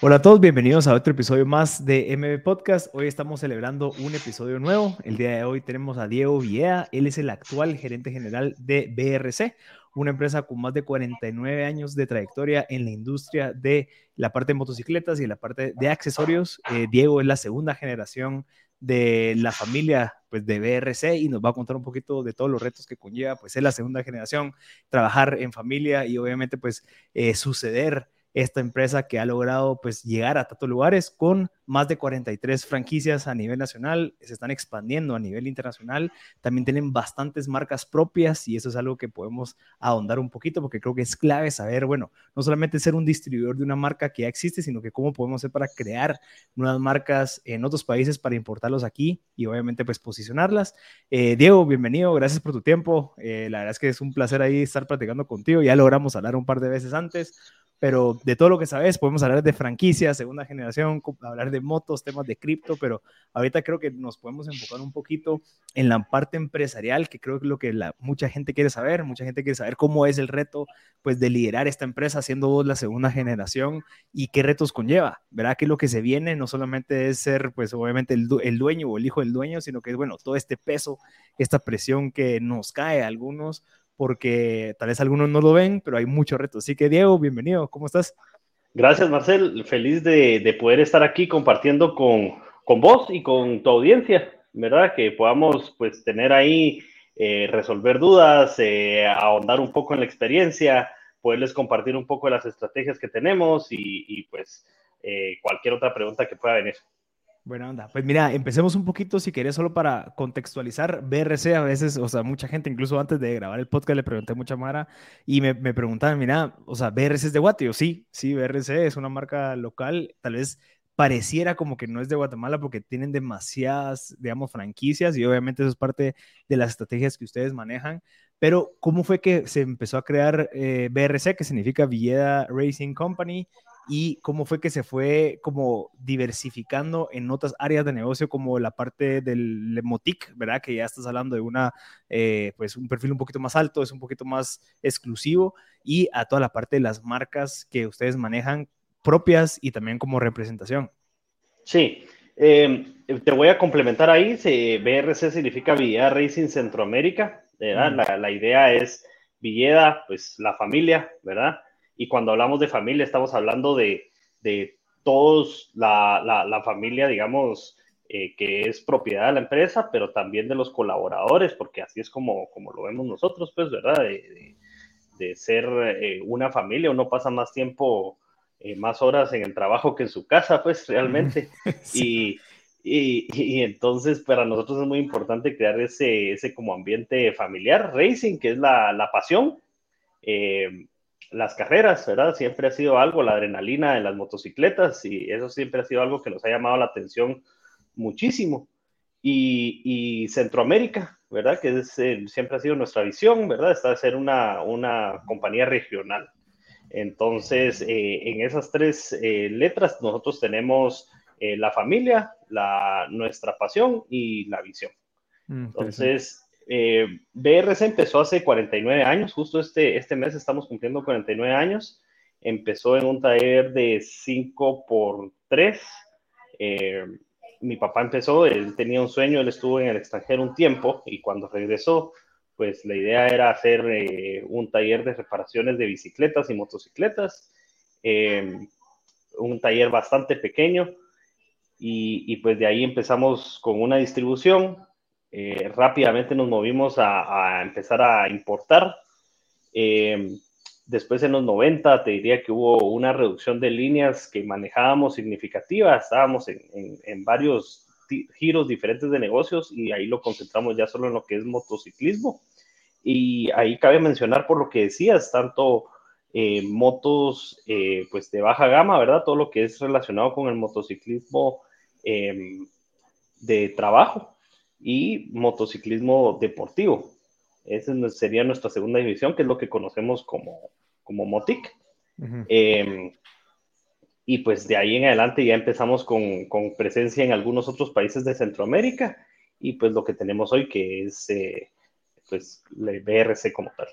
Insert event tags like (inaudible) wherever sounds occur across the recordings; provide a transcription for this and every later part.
Hola a todos, bienvenidos a otro episodio más de MB Podcast. Hoy estamos celebrando un episodio nuevo. El día de hoy tenemos a Diego Villeda. Él es el actual gerente general de BRC, una empresa con más de 49 años de trayectoria en la industria de la parte de motocicletas y la parte de accesorios. Eh, Diego es la segunda generación de la familia pues, de BRC y nos va a contar un poquito de todos los retos que conlleva, pues es la segunda generación, trabajar en familia y obviamente pues eh, suceder esta empresa que ha logrado pues llegar a tantos lugares con más de 43 franquicias a nivel nacional, se están expandiendo a nivel internacional, también tienen bastantes marcas propias y eso es algo que podemos ahondar un poquito porque creo que es clave saber, bueno, no solamente ser un distribuidor de una marca que ya existe, sino que cómo podemos hacer para crear nuevas marcas en otros países para importarlos aquí y obviamente pues posicionarlas. Eh, Diego, bienvenido, gracias por tu tiempo, eh, la verdad es que es un placer ahí estar platicando contigo, ya logramos hablar un par de veces antes pero de todo lo que sabes, podemos hablar de franquicias, segunda generación, hablar de motos, temas de cripto, pero ahorita creo que nos podemos enfocar un poquito en la parte empresarial, que creo que es lo que la, mucha gente quiere saber, mucha gente quiere saber cómo es el reto, pues, de liderar esta empresa siendo vos la segunda generación y qué retos conlleva, ¿verdad? Que lo que se viene no solamente es ser, pues, obviamente el, el dueño o el hijo del dueño, sino que es, bueno, todo este peso, esta presión que nos cae a algunos porque tal vez algunos no lo ven, pero hay muchos retos. Así que Diego, bienvenido, ¿cómo estás? Gracias, Marcel. Feliz de, poder estar aquí compartiendo con, con, vos y con tu audiencia, ¿verdad? Que podamos pues tener ahí, eh, resolver dudas, eh, ahondar un poco en la experiencia, poderles compartir un poco de las estrategias que tenemos y, pues eh, cualquier otra pregunta que pueda venir. Buena onda. Pues mira, empecemos un poquito, si querés, solo para contextualizar. BRC a veces, o sea, mucha gente, incluso antes de grabar el podcast, le pregunté a mucha Mara y me, me preguntaban, mira, o sea, BRC es de Guatemala. Sí, sí, BRC es una marca local. Tal vez pareciera como que no es de Guatemala porque tienen demasiadas, digamos, franquicias y obviamente eso es parte de las estrategias que ustedes manejan. Pero, ¿cómo fue que se empezó a crear eh, BRC, que significa Villeda Racing Company? Y cómo fue que se fue como diversificando en otras áreas de negocio como la parte del Motic, ¿verdad? Que ya estás hablando de una, eh, pues un perfil un poquito más alto, es un poquito más exclusivo y a toda la parte de las marcas que ustedes manejan propias y también como representación. Sí, em, te voy a complementar ahí, BRC significa Villeda Racing Centroamérica, ¿verdad? La, la idea es Villeda, pues la familia, ¿verdad? Y cuando hablamos de familia, estamos hablando de, de todos, la, la, familia, digamos, eh, que es propiedad de la empresa, pero también de los colaboradores, porque así es como, como lo vemos nosotros, pues, ¿verdad? De, de, ser eh, una familia, uno pasa más tiempo, eh, más horas en el trabajo que en su casa, pues, realmente. (laughs) Y, y, y, entonces para nosotros es muy importante crear ese, ese como ambiente familiar, racing, que es la, la pasión las carreras, ¿verdad? Siempre ha sido algo, la adrenalina en las motocicletas y eso siempre ha sido algo que nos ha llamado la atención muchísimo. Y, Centroamérica, ¿verdad? Que eh, siempre ha sido nuestra visión, ¿verdad? Está de ser una, una compañía regional. Entonces, eh, en esas tres eh, letras nosotros tenemos la familia, la, nuestra pasión y la visión. Mm, Entonces, eh, BRC empezó hace 49 años, justo este, este mes estamos cumpliendo 49 años. Empezó en un taller de 5 por 3. Eh, mi papá empezó, él tenía un sueño, él estuvo en el extranjero un tiempo y cuando regresó, pues la idea era hacer eh, un taller de reparaciones de bicicletas y motocicletas, un taller bastante pequeño y, y, pues de ahí empezamos con una distribución, eh, rápidamente nos movimos a, empezar a importar. Eh, después en los 90 te diría que hubo una reducción de líneas que manejábamos significativa, estábamos en, varios giros diferentes de negocios y ahí lo concentramos ya solo en lo que es motociclismo. Y ahí cabe mencionar por lo que decías, tanto eh, motos pues de baja gama, ¿verdad? Todo lo que es relacionado con el motociclismo de trabajo, y motociclismo deportivo. Esa sería nuestra segunda división, que es lo que conocemos como, como Motic. Em, y pues de ahí en adelante ya empezamos con, con, presencia en algunos otros países de Centroamérica y pues lo que tenemos hoy que es eh, pues el BRC como tal.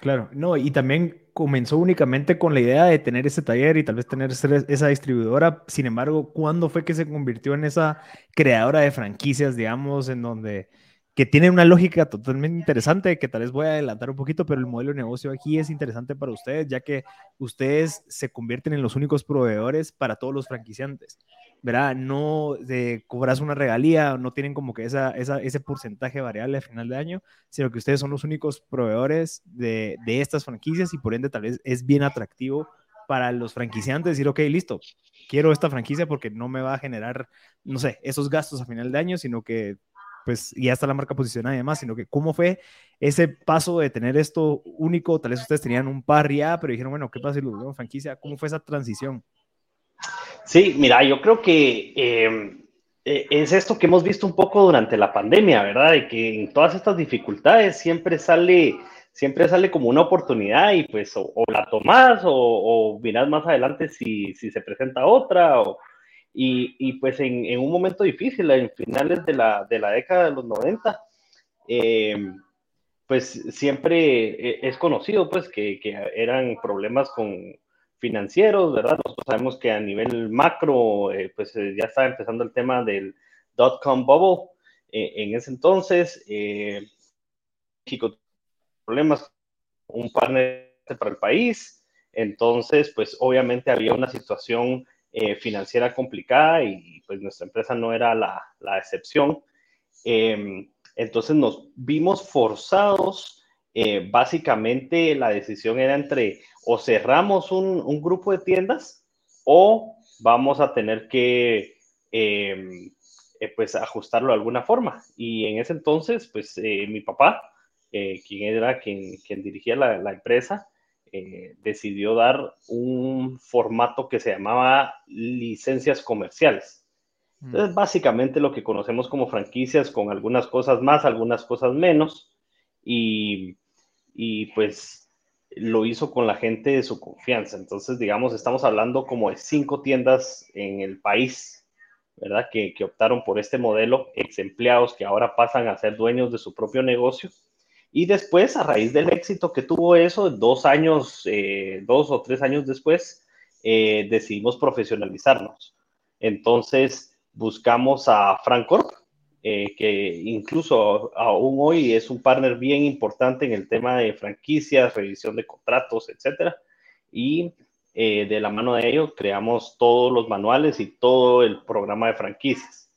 Claro, no, y también comenzó únicamente con la idea de tener ese taller y tal vez tener esa distribuidora. Sin embargo, ¿cuándo fue que se convirtió en esa creadora de franquicias, digamos, en donde que tiene una lógica totalmente interesante, que tal vez voy a adelantar un poquito, pero el modelo de negocio aquí es interesante para ustedes, ya que ustedes se convierten en los únicos proveedores para todos los franquiciantes. ¿Verdad? No de cobras una regalía, no tienen como que esa, ese porcentaje variable a final de año, sino que ustedes son los únicos proveedores de, de estas franquicias y por ende tal vez es bien atractivo para los franquiciantes decir, ok, listo, quiero esta franquicia porque no me va a generar, no sé, esos gastos a final de año, sino que pues ya está la marca posicionada y demás, sino que cómo fue ese paso de tener esto único, tal vez ustedes tenían un par ya, pero dijeron, bueno, ¿qué pasa si lo vemos franquicia? ¿Cómo fue esa transición? Sí, mira, yo creo que em, e, es esto que hemos visto un poco durante la pandemia, ¿verdad? De que en todas estas dificultades siempre sale, siempre sale como una oportunidad y pues o, la tomas o, o, miras más adelante si, se presenta otra. O, y, y, pues en, un momento difícil, en finales de la, de la década de los 90, em, pues siempre e, es conocido pues que eran problemas con financieros, ¿verdad? Nosotros sabemos que a nivel macro, eh, pues eh, ya estaba empezando el tema del dot-com bubble. Eh, en ese entonces, México problemas, un partner para el país. Entonces, pues obviamente había una situación financiera complicada y pues nuestra empresa no era la, la excepción. Em, entonces nos vimos forzados, básicamente la decisión era entre o cerramos un, grupo de tiendas o vamos a tener que em, eh, pues ajustarlo de alguna forma. Y en ese entonces, pues eh, mi papá, eh, quien era quien, quien dirigía la, empresa, decidió dar un formato que se llamaba licencias comerciales. Mm. Entonces, básicamente lo que conocemos como franquicias con algunas cosas más, algunas cosas menos. Y, y pues lo hizo con la gente de su confianza. Entonces, digamos, estamos hablando como de cinco tiendas en el país, ¿verdad? Que, optaron por este modelo, ex empleados que ahora pasan a ser dueños de su propio negocio. Y después, a raíz del éxito que tuvo eso, dos años, eh, dos o tres años después, eh, decidimos profesionalizarnos. Entonces, buscamos a Francorp, eh, que incluso aún hoy es un partner bien importante en el tema de franquicias, revisión de contratos, etcétera. Y eh, de la mano de ellos creamos todos los manuales y todo el programa de franquicias.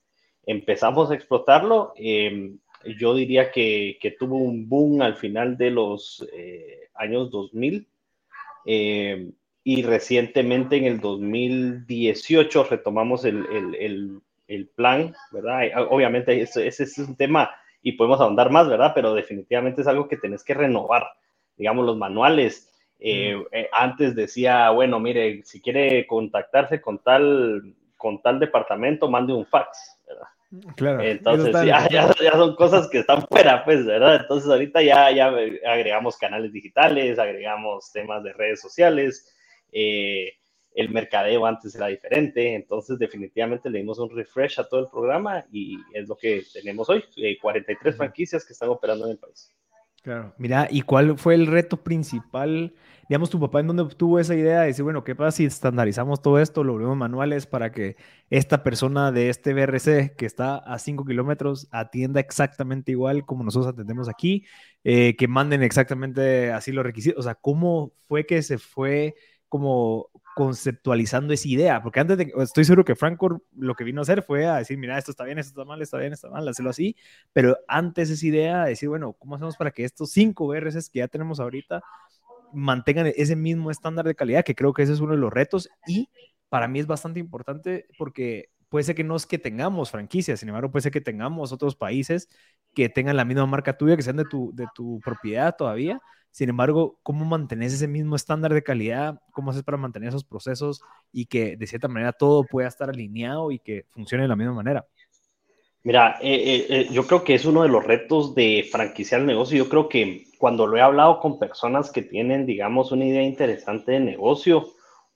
Empezamos a explotarlo. Em, yo diría que, que, tuvo un boom al final de los eh, años 2000 em, y recientemente en el 2018 retomamos el, el, el el plan, ¿verdad? Obviamente ese, es un tema y podemos ahondar más, ¿verdad? Pero definitivamente es algo que tenés que renovar, digamos, los manuales. Eh, eh, antes decía, bueno, mire, si quiere contactarse con tal, con tal departamento, mande un fax, ¿verdad? Claro. Entonces, (laughs) ya, ya, son cosas que están fuera, pues, ¿verdad? Entonces, ahorita ya, ya agregamos canales digitales, agregamos temas de redes sociales, eh, el mercadeo antes era diferente, entonces definitivamente le dimos un refresh a todo el programa y es lo que tenemos hoy, 43 eh, franquicias que están operando en el país. Claro, mira, ¿y cuál fue el reto principal? Digamos, tu papá en dónde obtuvo esa idea de decir, bueno, ¿qué pasa si estandarizamos todo esto, lo volvemos manuales para que esta persona de este BRC que está a 5 kilómetros atienda exactamente igual como nosotros atendemos aquí, eh, que manden exactamente así los requisitos? O sea, ¿cómo fue que se fue como conceptualizando esa idea, porque antes de, estoy seguro que Franco lo que vino a hacer fue a decir, mira, esto está bien, esto está mal, está bien, está mal, hacerlo así, pero antes esa idea de decir, bueno, ¿cómo hacemos para que estos cinco VRCs que ya tenemos ahorita mantengan ese mismo estándar de calidad? Que creo que ese es uno de los retos y para mí es bastante importante porque puede ser que no es que tengamos franquicias, sin embargo, puede ser que tengamos otros países que tengan la misma marca tuya, que sean de tu, de tu propiedad todavía, sin embargo, ¿cómo mantienes ese mismo estándar de calidad? ¿Cómo haces para mantener esos procesos y que de cierta manera todo pueda estar alineado y que funcione de la misma manera? Mira, eh, eh, eh, yo creo que es uno de los retos de franquiciar el negocio. Yo creo que cuando lo he hablado con personas que tienen, digamos, una idea interesante de negocio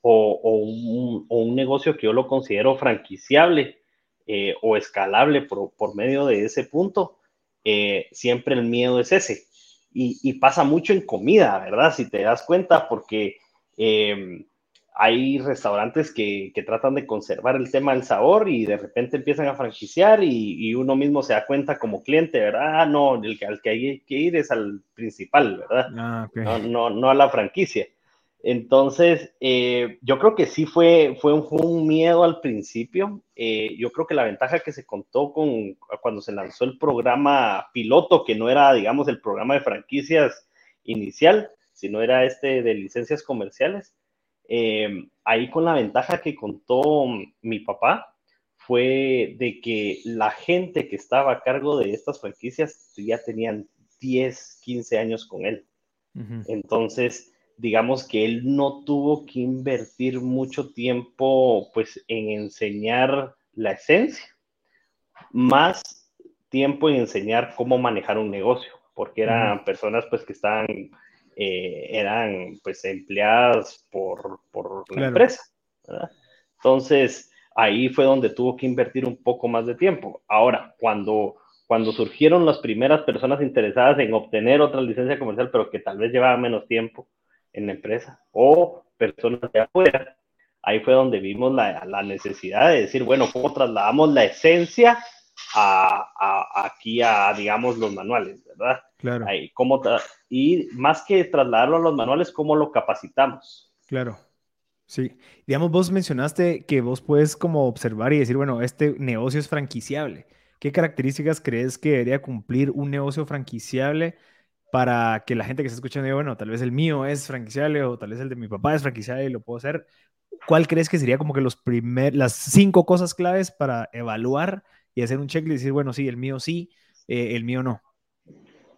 o, un, negocio que yo lo considero franquiciable o escalable por, por, medio de ese punto, siempre el miedo es ese y, pasa mucho en comida, ¿verdad? Si te das cuenta, porque em, hay restaurantes que, tratan de conservar el tema del sabor y de repente empiezan a franquiciar y, uno mismo se da cuenta como cliente, ¿verdad? Ah, no, el que, al que hay que ir es al principal, ¿verdad? Ah, no, no, a la franquicia. Entonces, eh, yo creo que sí fue, fue, un, miedo al principio. Eh, yo creo que la ventaja que se contó con cuando se lanzó el programa piloto, que no era, digamos, el programa de franquicias inicial, sino era este de licencias comerciales, eh, ahí con la ventaja que contó mi papá fue de que la gente que estaba a cargo de estas franquicias ya tenían 10, 15 años con él. Entonces, digamos que él no tuvo que invertir mucho tiempo pues en enseñar la esencia, más tiempo en enseñar cómo manejar un negocio, porque eran personas pues que estaban, eh, eran pues empleadas por, por la empresa. Entonces, ahí fue donde tuvo que invertir un poco más de tiempo. Ahora, cuando, cuando surgieron las primeras personas interesadas en obtener otra licencia comercial, pero que tal vez llevaba menos tiempo, en la empresa o personas de afuera. Ahí fue donde vimos la, la necesidad de decir, bueno, ¿cómo trasladamos la esencia a, a, aquí a, digamos, los manuales, verdad? Claro. Ahí, ¿cómo y más que trasladarlo a los manuales, ¿cómo lo capacitamos? Claro. Sí, digamos, vos mencionaste que vos puedes como observar y decir, bueno, este negocio es franquiciable. ¿Qué características crees que debería cumplir un negocio franquiciable para que la gente que está escuchando diga, bueno, tal vez el mío es franquiciable o tal vez el de mi papá es franquiciable y lo puedo hacer. ¿Cuál crees que sería como que los primer, las cinco cosas claves para evaluar y hacer un checklist y decir, bueno, sí, el mío sí, eh, el mío no?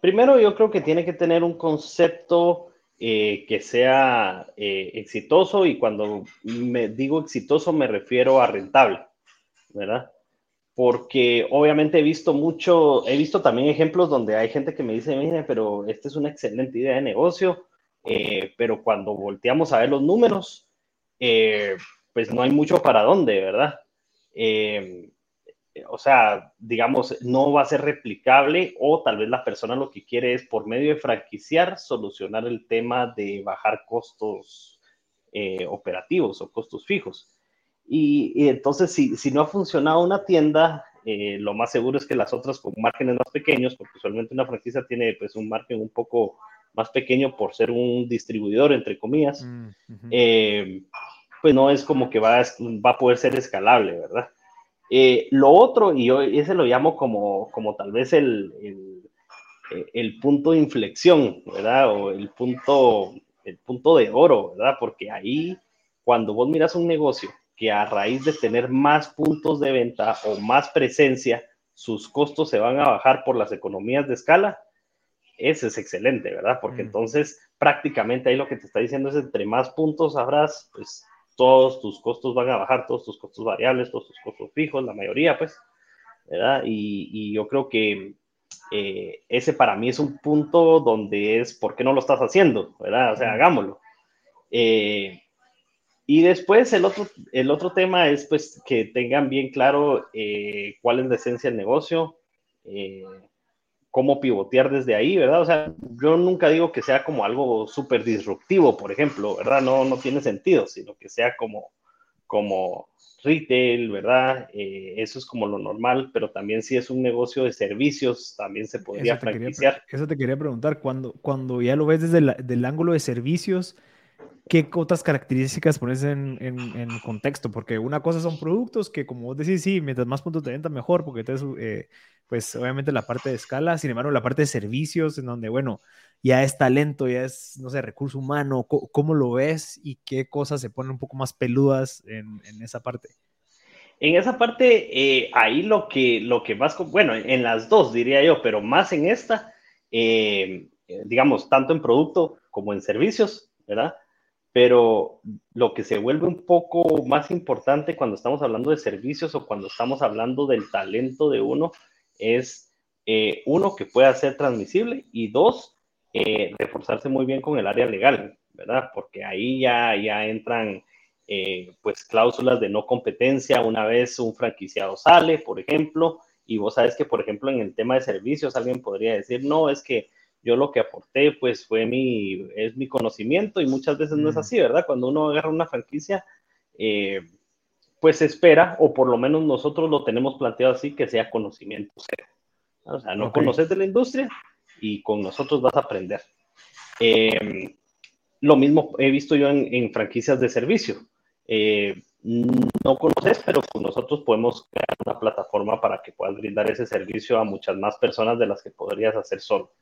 Primero, yo creo que tiene que tener un concepto eh, que sea eh, exitoso y cuando me digo exitoso me refiero a rentable, ¿verdad? Porque obviamente he visto mucho, he visto también ejemplos donde hay gente que me dice, mire, pero esta es una excelente idea de negocio, eh, pero cuando volteamos a ver los números, eh, pues no hay mucho para dónde, ¿verdad? Eh, o sea, digamos, no va a ser replicable o tal vez la persona lo que quiere es por medio de franquiciar solucionar el tema de bajar costos operativos o costos fijos. Y, entonces, si, si, no ha funcionado una tienda, eh, lo más seguro es que las otras con márgenes más pequeños, porque usualmente una franquicia tiene pues un margen un poco más pequeño por ser un distribuidor, entre comillas, mm, eh, pues no es como que va a, va a poder ser escalable, ¿verdad? Eh, lo otro, y yo ese lo llamo como, como tal vez el, el, el, punto de inflexión, ¿verdad? O el punto, el punto de oro, ¿verdad? Porque ahí, cuando vos miras un negocio que a raíz de tener más puntos de venta o más presencia, sus costos se van a bajar por las economías de escala, ese es excelente, ¿verdad? Porque mm. entonces prácticamente ahí lo que te está diciendo es entre más puntos habrás, pues todos tus costos van a bajar, todos tus costos variables, todos tus costos fijos, la mayoría, pues, ¿verdad? Y, yo creo que eh, ese para mí es un punto donde es, ¿por qué no lo estás haciendo? ¿Verdad? O sea, mm. hagámoslo. Eh, y después el otro, el otro tema es pues que tengan bien claro eh, cuál es la esencia del negocio, eh, cómo pivotear desde ahí, ¿verdad? O sea, yo nunca digo que sea como algo súper disruptivo, por ejemplo, ¿verdad? No, no tiene sentido, sino que sea como, como retail, ¿verdad? Eh, eso es como lo normal, pero también si es un negocio de servicios, también se podría eso franquiciar. eso te quería preguntar, cuando, cuando ya lo ves desde el ángulo de servicios, ¿qué otras características pones en, en, contexto? Porque una cosa son productos que, como vos decís, sí, mientras más puntos de venta, mejor, porque entonces, eh, pues obviamente la parte de escala, sin embargo, la parte de servicios, en donde, bueno, ya es talento, ya es, no sé, recurso humano, ¿cómo, lo ves y qué cosas se ponen un poco más peludas en, en esa parte? En esa parte, eh, ahí lo que, lo que más, bueno, en las dos diría yo, pero más en esta, eh, digamos, tanto en producto como en servicios, ¿verdad? Pero lo que se vuelve un poco más importante cuando estamos hablando de servicios o cuando estamos hablando del talento de uno es, eh, uno, que pueda ser transmisible y dos, eh, reforzarse muy bien con el área legal, ¿verdad? Porque ahí ya, ya entran eh, pues cláusulas de no competencia una vez un franquiciado sale, por ejemplo, y vos sabes que, por ejemplo, en el tema de servicios alguien podría decir, no, es que yo lo que aporté pues fue mi, es mi conocimiento y muchas veces no es así, ¿verdad? Cuando uno agarra una franquicia, eh, pues espera, o por lo menos nosotros lo tenemos planteado así, que sea conocimiento O sea, no conoces de la industria y con nosotros vas a aprender. Eh, lo mismo he visto yo en, franquicias de servicio. Eh, no conoces, pero con nosotros podemos crear una plataforma para que puedas brindar ese servicio a muchas más personas de las que podrías hacer solo.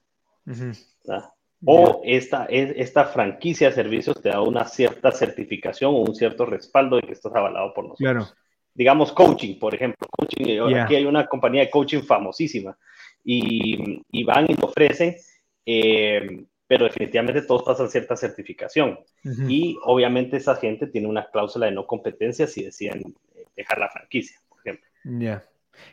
O esta, esta franquicia de servicios te da una cierta certificación o un cierto respaldo de que estás avalado por nosotros. Digamos coaching, por ejemplo. Coaching, eh, Aquí hay una compañía de coaching famosísima y, van y te ofrecen, eh, pero definitivamente todos pasan cierta certificación. Y obviamente esa gente tiene una cláusula de no competencia si deciden eh, dejar la franquicia, por ejemplo. Ya.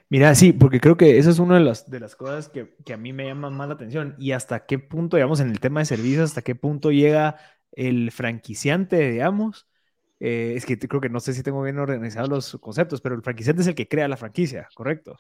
Mira, sí, porque creo que esa es una de las, de las cosas que, que, a mí me llama más la atención. Y hasta qué punto, digamos, en el tema de servicios, hasta qué punto llega el franquiciante, digamos. Eh, es que creo que no sé si tengo bien organizados los conceptos, pero el franquiciante es el que crea la franquicia, ¿correcto?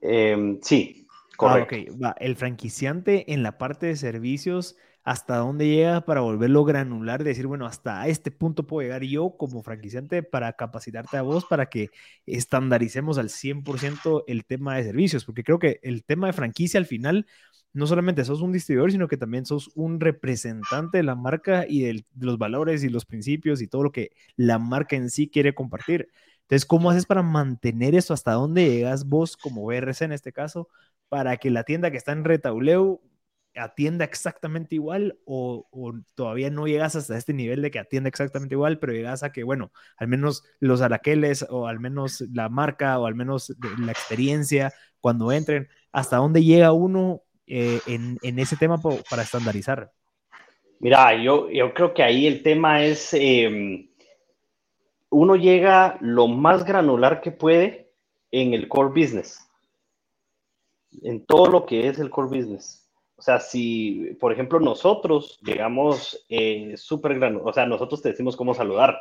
Em, sí, correcto. Ah, el franquiciante en la parte de servicios hasta dónde llega para volverlo granular, decir, bueno, hasta este punto puedo llegar yo como franquiciante para capacitarte a vos, para que estandaricemos al 100% el tema de servicios, porque creo que el tema de franquicia al final, no solamente sos un distribuidor, sino que también sos un representante de la marca y de los valores y los principios y todo lo que la marca en sí quiere compartir. Entonces, ¿cómo haces para mantener eso? ¿Hasta dónde llegas vos como BRC en este caso? Para que la tienda que está en Retauleu atienda exactamente igual o, todavía no llegas hasta este nivel de que atienda exactamente igual, pero llegas a que, bueno, al menos los araqueles o al menos la marca o al menos la experiencia cuando entren, hasta dónde llega uno eh, en, ese tema para estandarizar. Mira, yo, yo creo que ahí el tema es, em, uno llega lo más granular que puede en el core business, en todo lo que es el core business o sea, si, por ejemplo, nosotros llegamos eh, súper grande, o sea, nosotros te decimos cómo saludar.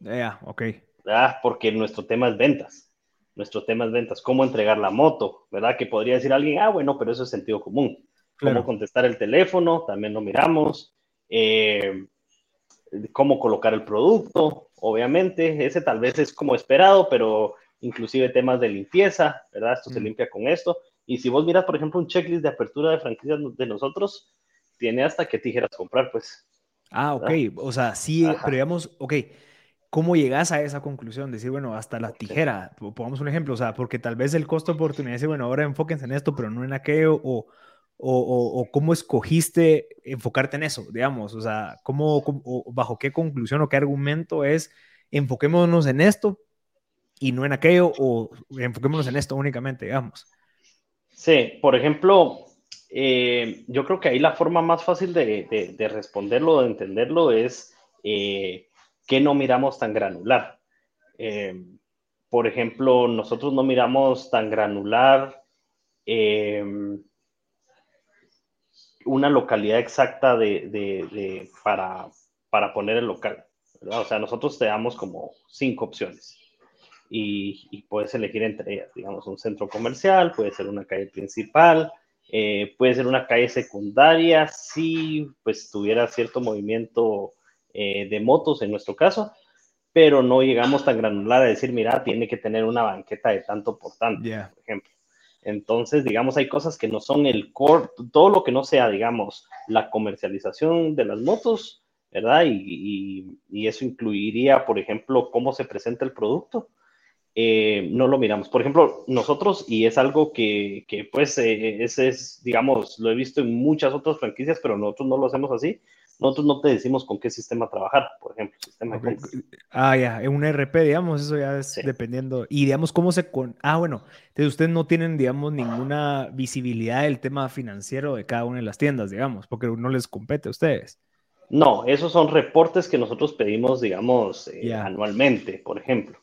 Ya, ok. ¿verdad? Porque nuestro tema es ventas. Nuestro tema es ventas. Cómo entregar la moto, ¿verdad? Que podría decir alguien, ah, bueno, pero eso es sentido común. Cómo contestar el teléfono, también lo miramos. Eh, cómo colocar el producto, obviamente. Ese tal vez es como esperado, pero inclusive temas de limpieza, ¿verdad? Esto se mm. limpia con esto. Y si vos miras, por ejemplo, un checklist de apertura de franquicias de nosotros, tiene hasta qué tijeras comprar, pues. Ah, ok. O sea, sí, pero digamos, ok, ¿cómo llegas a esa conclusión? Decir, bueno, hasta la tijera, pongamos un ejemplo, o sea, porque tal vez el costo de oportunidad dice, bueno, ahora enfóquense en esto, pero no en aquello, o, o, o, cómo escogiste enfocarte en eso, digamos, o sea, ¿cómo, bajo qué conclusión o qué argumento es enfoquémonos en esto y no en aquello, o enfoquémonos en esto únicamente, digamos. Sí, por ejemplo, eh, yo creo que ahí la forma más fácil de, responderlo, de entenderlo, es eh, que no miramos tan granular. Eh, por ejemplo, nosotros no miramos tan granular una localidad exacta de, para, para, poner el local. O sea, nosotros te damos como cinco opciones y, puedes elegir entre ellas, digamos, un centro comercial, puede ser una calle principal, eh, puede ser una calle secundaria, si pues tuviera cierto movimiento eh, de motos en nuestro caso, pero no llegamos tan granular a decir, mira, tiene que tener una banqueta de tanto por tanto, por ejemplo. Entonces, digamos, hay cosas que no son el core, todo lo que no sea, digamos, la comercialización de las motos, ¿verdad? Y, y eso incluiría, por ejemplo, cómo se presenta el producto, eh, no lo miramos. Por ejemplo, nosotros, y es algo que, que pues, eh, ese es, digamos, lo he visto en muchas otras franquicias, pero nosotros no lo hacemos así. Nosotros no te decimos con qué sistema trabajar, por ejemplo, sistema Ah, ya, en un RP, digamos, eso ya es dependiendo. Y digamos, cómo se con. Ah, bueno, entonces ustedes no tienen, digamos, ninguna visibilidad del tema financiero de cada una de las tiendas, digamos, porque no les compete a ustedes. No, esos son reportes que nosotros pedimos, digamos, eh, anualmente, por ejemplo.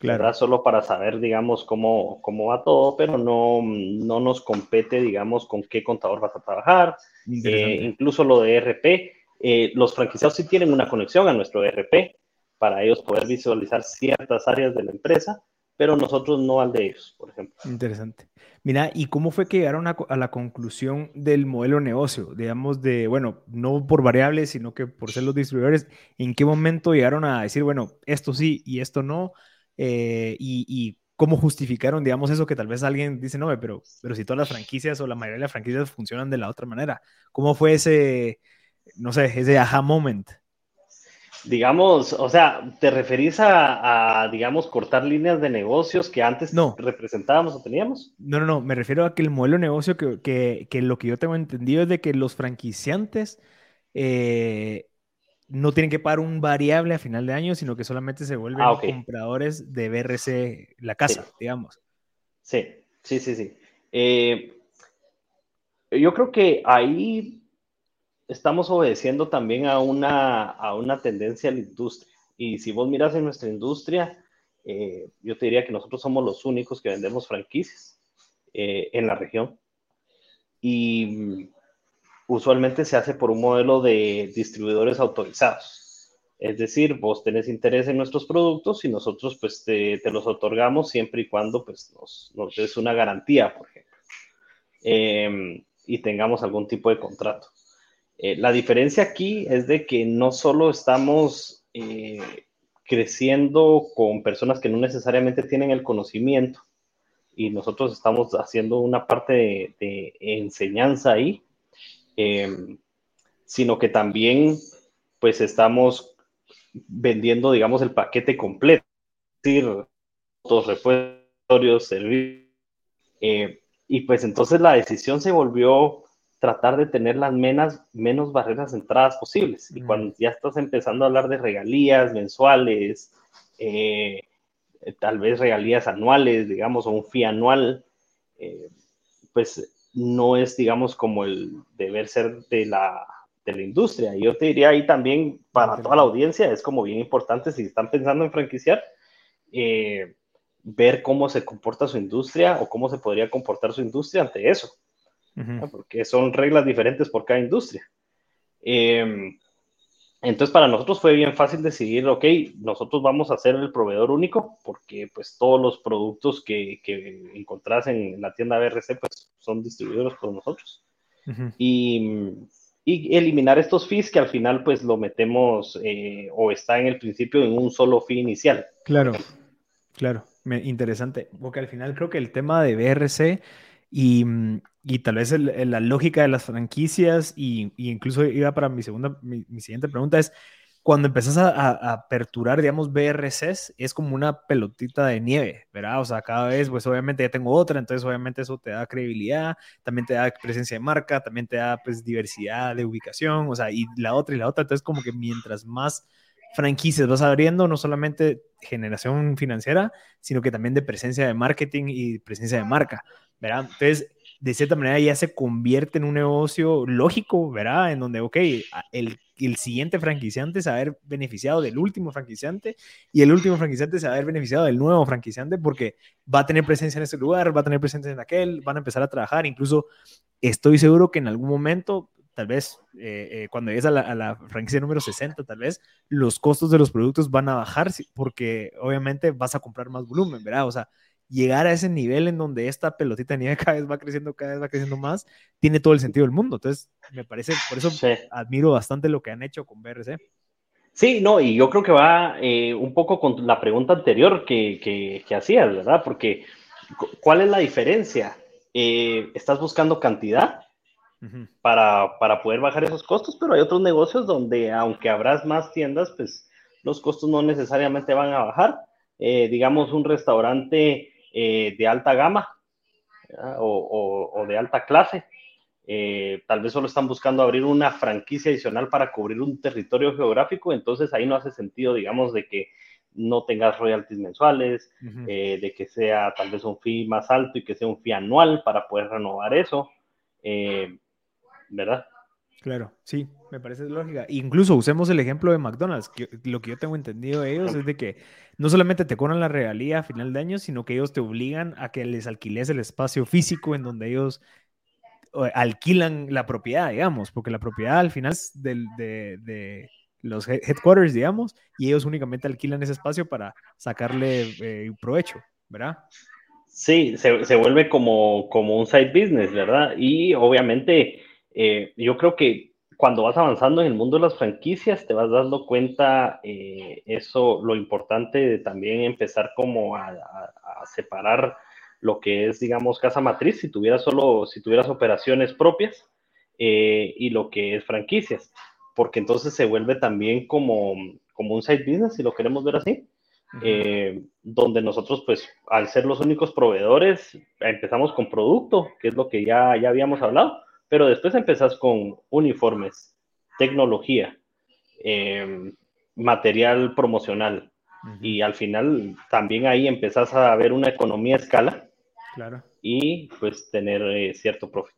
Claro. Solo para saber, digamos, cómo, cómo va todo, pero no, no nos compete, digamos, con qué contador vas a trabajar. Eh, incluso lo de ERP, eh, los franquiciados sí tienen una conexión a nuestro ERP para ellos poder visualizar ciertas áreas de la empresa, pero nosotros no al de ellos, por ejemplo. Interesante. Mira, ¿y cómo fue que llegaron a, la conclusión del modelo de negocio? Digamos, de, bueno, no por variables, sino que por ser los distribuidores, ¿en qué momento llegaron a decir, bueno, esto sí y esto no? Eh, y, cómo justificaron, digamos, eso que tal vez alguien dice, no, pero, pero si todas las franquicias o la mayoría de las franquicias funcionan de la otra manera, ¿cómo fue ese, no sé, ese aha moment? Digamos, o sea, ¿te referís a, digamos, cortar líneas de negocios que antes no. representábamos o teníamos? No, no, no, me refiero a que el modelo de negocio que, que, que lo que yo tengo entendido es de que los franquiciantes eh, no tienen que pagar un variable a final de año, sino que solamente se vuelven ah, compradores de BRC la casa, digamos. Sí, sí, sí, sí. Eh, yo creo que ahí estamos obedeciendo también a una, a una tendencia a la industria. Y si vos miras en nuestra industria, eh, yo te diría que nosotros somos los únicos que vendemos franquicias eh, en la región. Y usualmente se hace por un modelo de distribuidores autorizados. Es decir, vos tenés interés en nuestros productos y nosotros pues te, los otorgamos siempre y cuando pues nos, nos des una garantía, por ejemplo, em, y tengamos algún tipo de contrato. Eh, la diferencia aquí es de que no solo estamos eh, creciendo con personas que no necesariamente tienen el conocimiento y nosotros estamos haciendo una parte de enseñanza ahí, Em, sino que también pues estamos vendiendo, digamos, el paquete completo, es decir, los repositorios, servicios, eh, y pues entonces la decisión se volvió tratar de tener las menos, menos barreras de entradas posibles. Y cuando ya estás empezando a hablar de regalías mensuales, eh, tal vez regalías anuales, digamos, o un fee anual, eh, pues no es, digamos, como el deber ser de la, de la industria. Yo te diría ahí también, para toda la audiencia, es como bien importante, si están pensando en franquiciar, eh, ver cómo se comporta su industria o cómo se podría comportar su industria ante eso. Porque son reglas diferentes por cada industria. Eh, entonces, para nosotros fue bien fácil decidir, ok, nosotros vamos a ser el proveedor único, porque pues todos los productos que, que encontrás en la tienda BRC pues son distribuidos por nosotros. y, y, eliminar estos fees que al final pues lo metemos eh, o está en el principio en un solo fee inicial. Claro, claro, Me, interesante, porque al final creo que el tema de BRC y, mm, y tal vez la lógica de las franquicias, y, incluso iba para mi segunda, mi, siguiente pregunta es, cuando empezás a, aperturar, digamos, BRCs, es como una pelotita de nieve, ¿verdad? O sea, cada vez, pues obviamente ya tengo otra, entonces obviamente eso te da credibilidad, también te da presencia de marca, también te da, pues, diversidad de ubicación, o sea, y la otra y la otra, entonces como que mientras más franquicias vas abriendo, no solamente generación financiera, sino que también de presencia de marketing y presencia de marca, ¿verdad? Entonces, de cierta manera ya se convierte en un negocio lógico, ¿verdad? En donde, ok, el, el siguiente franquiciante se va a haber beneficiado del último franquiciante y el último franquiciante se va a haber beneficiado del nuevo franquiciante porque va a tener presencia en ese lugar, va a tener presencia en aquel, van a empezar a trabajar. Incluso estoy seguro que en algún momento tal vez eh, eh, cuando llegues a la, a la, franquicia número 60, tal vez los costos de los productos van a bajar porque obviamente vas a comprar más volumen, ¿verdad? O sea, llegar a ese nivel en donde esta pelotita de nieve (laughs) cada vez va creciendo, cada vez va creciendo más, tiene todo el sentido del mundo. Entonces, me parece, por eso admiro bastante lo que han hecho con BRC. Sí, no, y yo creo que va eh, un poco con la pregunta anterior que, que, que, hacías, ¿verdad? Porque, ¿cuál es la diferencia? Eh, ¿Estás buscando cantidad para, para poder bajar esos costos? Pero hay otros negocios donde, aunque habrás más tiendas, pues los costos no necesariamente van a bajar. Eh, digamos, un restaurante eh, de alta gama o, de alta clase. Eh, tal vez solo están buscando abrir una franquicia adicional para cubrir un territorio geográfico, entonces ahí no hace sentido, digamos, de que no tengas royalties mensuales, eh, de que sea tal vez un fee más alto y que sea un fee anual para poder renovar eso, ¿verdad? Claro, sí, me parece lógica. Incluso usemos el ejemplo de McDonald's, que lo que yo tengo entendido de ellos es de que no solamente te cobran la regalía a final de año, sino que ellos te obligan a que les alquiles el espacio físico en donde ellos alquilan la propiedad, digamos, porque la propiedad al final es del, de, los headquarters, digamos, y ellos únicamente alquilan ese espacio para sacarle eh, provecho, ¿verdad? Sí, se, se vuelve como, como un side business, ¿verdad? Y obviamente eh, yo creo que cuando vas avanzando en el mundo de las franquicias, te vas dando cuenta eh, eso, lo importante de también empezar como a, separar lo que es, digamos, casa matriz, si tuvieras solo, si tuvieras operaciones propias eh, y lo que es franquicias, porque entonces se vuelve también como, como un side business, si lo queremos ver así. donde nosotros, pues, al ser los únicos proveedores, empezamos con producto, que es lo que ya, ya habíamos hablado, pero después empezás con uniformes, tecnología, em, material promocional. Y al final también ahí empezás a ver una economía a escala. Claro. Y pues tener eh, cierto profit.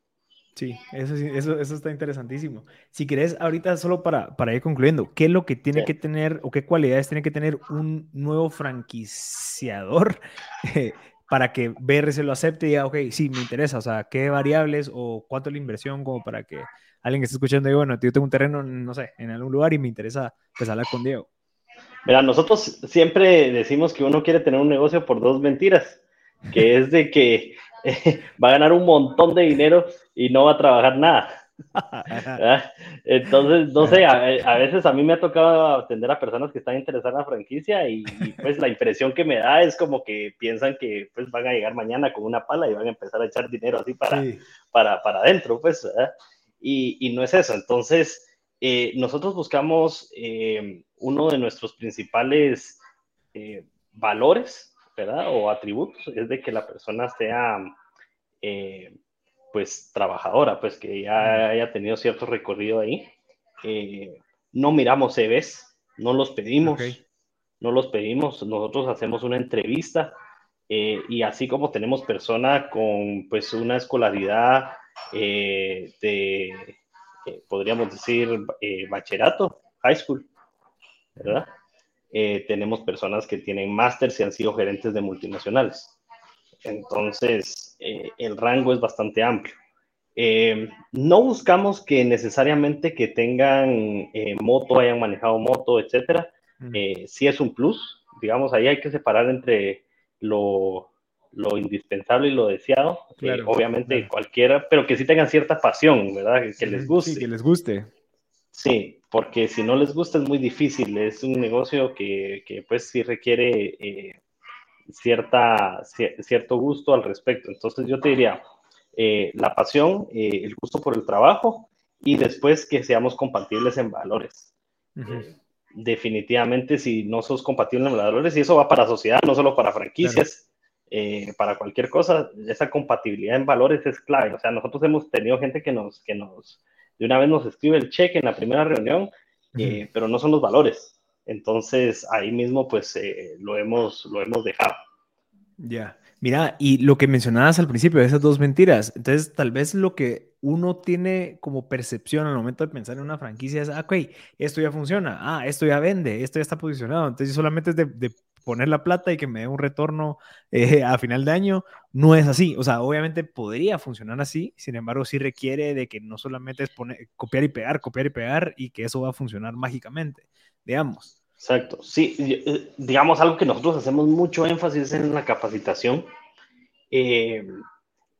Sí, eso, eso, eso, está interesantísimo. Si querés, ahorita solo para, para ir concluyendo, ¿qué es lo que tiene que tener o qué cualidades tiene que tener un nuevo franquiciador (laughs) para que BRC lo acepte y diga, ok, sí, me interesa, o sea, qué variables o cuánto es la inversión como para que alguien que esté escuchando diga, bueno, yo tengo un terreno, no sé, en algún lugar y me interesa pues hablar con Diego. Mira, nosotros siempre decimos que uno quiere tener un negocio por dos mentiras, que es de que (laughs) va a ganar un montón de dinero y no va a trabajar nada. Entonces, no sé, a, veces a mí me ha tocado atender a personas que están interesadas en la franquicia y, pues la impresión que me da es como que piensan que pues van a llegar mañana con una pala y van a empezar a echar dinero así para, para, para adentro, pues, y, y, no es eso. Entonces, eh, nosotros buscamos eh, uno de nuestros principales eh, valores, ¿verdad? O atributos, es de que la persona sea pues trabajadora, pues que ya haya tenido cierto recorrido ahí. Eh, no miramos CVs, no los pedimos, no los pedimos, nosotros hacemos una entrevista eh, y así como tenemos persona con pues una escolaridad eh, de, podríamos decir, bachillerato, high school, ¿verdad? tenemos personas que tienen máster y han sido gerentes de multinacionales. Entonces, eh, el rango es bastante amplio. Eh, no buscamos que necesariamente que tengan eh, moto, hayan manejado moto, etcétera. Mm. sí es un plus, digamos, ahí hay que separar entre lo, lo indispensable y lo deseado. obviamente cualquiera, pero que sí tengan cierta pasión, ¿verdad? Que, les guste. Sí, que les guste. Sí, porque si no les gusta es muy difícil. Es un negocio que, que pues sí requiere cierta, cierto gusto al respecto. Entonces yo te diría, eh, la pasión, eh, el gusto por el trabajo y después que seamos compatibles en valores. Eh, definitivamente si no sos compatible en valores, y eso va para sociedad, no solo para franquicias, para cualquier cosa, esa compatibilidad en valores es clave. O sea, nosotros hemos tenido gente que nos, que nos, de una vez nos escribe el cheque en la primera reunión, pero no son los valores. Entonces, ahí mismo, pues, eh, lo, hemos, lo hemos dejado. Ya, mira, y lo que mencionabas al principio esas dos mentiras, entonces tal vez lo que uno tiene como percepción al momento de pensar en una franquicia es, ah, ok, esto ya funciona, ah, esto ya vende, esto ya está posicionado, entonces solamente es de, poner la plata y que me dé un retorno eh, a final de año, no es así, o sea, obviamente podría funcionar así, sin embargo sí requiere de que no solamente es poner, copiar y pegar, copiar y pegar y que eso va a funcionar mágicamente digamos. Exacto, sí, eh, digamos algo que nosotros hacemos mucho énfasis en la capacitación. Eh,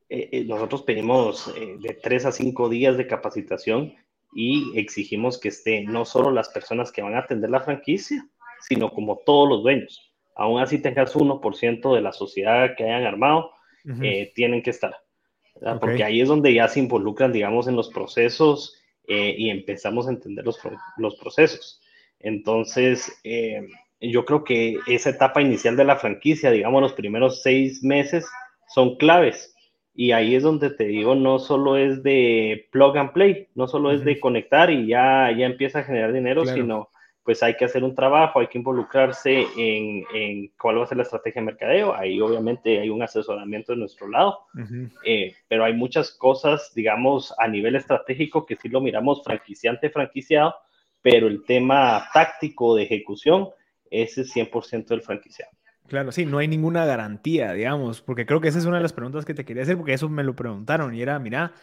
eh, nosotros pedimos de tres a cinco días de capacitación y exigimos que esté no solo las personas que van a atender la franquicia, sino como todos los dueños. Aún así tengas 1% de la sociedad que hayan armado, tienen que estar. Porque ahí es donde ya se involucran, digamos, en los procesos y empezamos a entender los, los procesos. Entonces, eh, yo creo que esa etapa inicial de la franquicia, digamos, los primeros seis meses, son claves. Y ahí es donde te digo, no solo es de plug and play, no solo es de conectar y ya, ya empieza a generar dinero, sino pues hay que hacer un trabajo, hay que involucrarse en, cuál va a ser la estrategia de mercadeo. Ahí obviamente hay un asesoramiento de nuestro lado, eh, pero hay muchas cosas, digamos, a nivel estratégico que sí lo miramos franquiciante, franquiciado, pero el tema táctico de ejecución, ese es 100% del franquiciado. Claro, sí, no hay ninguna garantía, digamos, porque creo que esa es una de las preguntas que te quería hacer, porque eso me lo preguntaron y era, mira,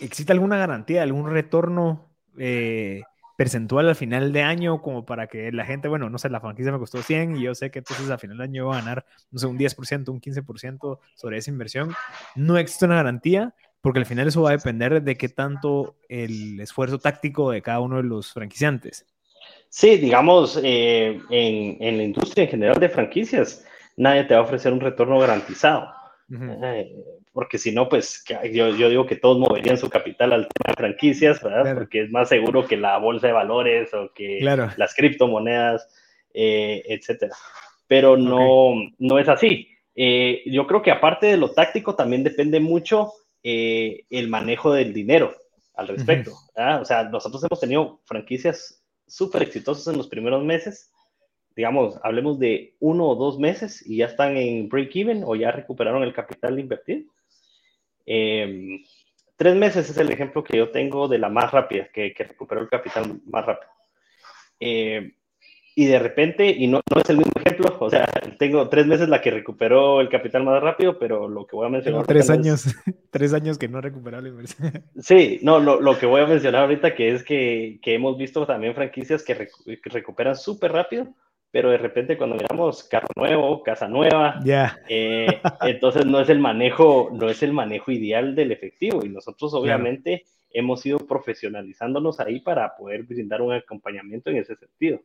¿existe alguna garantía, algún retorno eh, percentual al final de año como para que la gente, bueno, no sé, la franquicia me costó 100 y yo sé que entonces al final de año voy a ganar, no sé, un 10%, un 15% sobre esa inversión. No existe una garantía porque al final eso va a depender de qué tanto el esfuerzo táctico de cada uno de los franquiciantes. Sí, digamos, eh, en, en la industria en general de franquicias, nadie te va a ofrecer un retorno garantizado. Eh, porque si no, pues yo, yo, digo que todos moverían su capital al tema de franquicias, ¿verdad? Porque es más seguro que la bolsa de valores o que las criptomonedas, eh, etcétera. Pero no, no es así. Eh, yo creo que aparte de lo táctico, también depende mucho el manejo del dinero al respecto. O sea, nosotros hemos tenido franquicias súper exitosas en los primeros meses digamos, hablemos de uno o dos meses y ya están en break-even o ya recuperaron el capital invertido. Em, tres meses es el ejemplo que yo tengo de la más rápida, que, que recuperó el capital más rápido. Em, y de repente, y no, no, es el mismo ejemplo, o sea, tengo tres meses la que recuperó el capital más rápido, pero lo que voy a mencionar. tres años, (laughs) tres años que no ha recuperado la inversión. (laughs) Sí, no, lo, lo, que voy a mencionar ahorita que es que, que hemos visto también franquicias que, que recuperan súper rápido, pero de repente cuando miramos carro nuevo, casa nueva, eh, entonces no es el manejo, no es el manejo ideal del efectivo y nosotros obviamente hemos ido profesionalizándonos ahí para poder brindar un acompañamiento en ese sentido.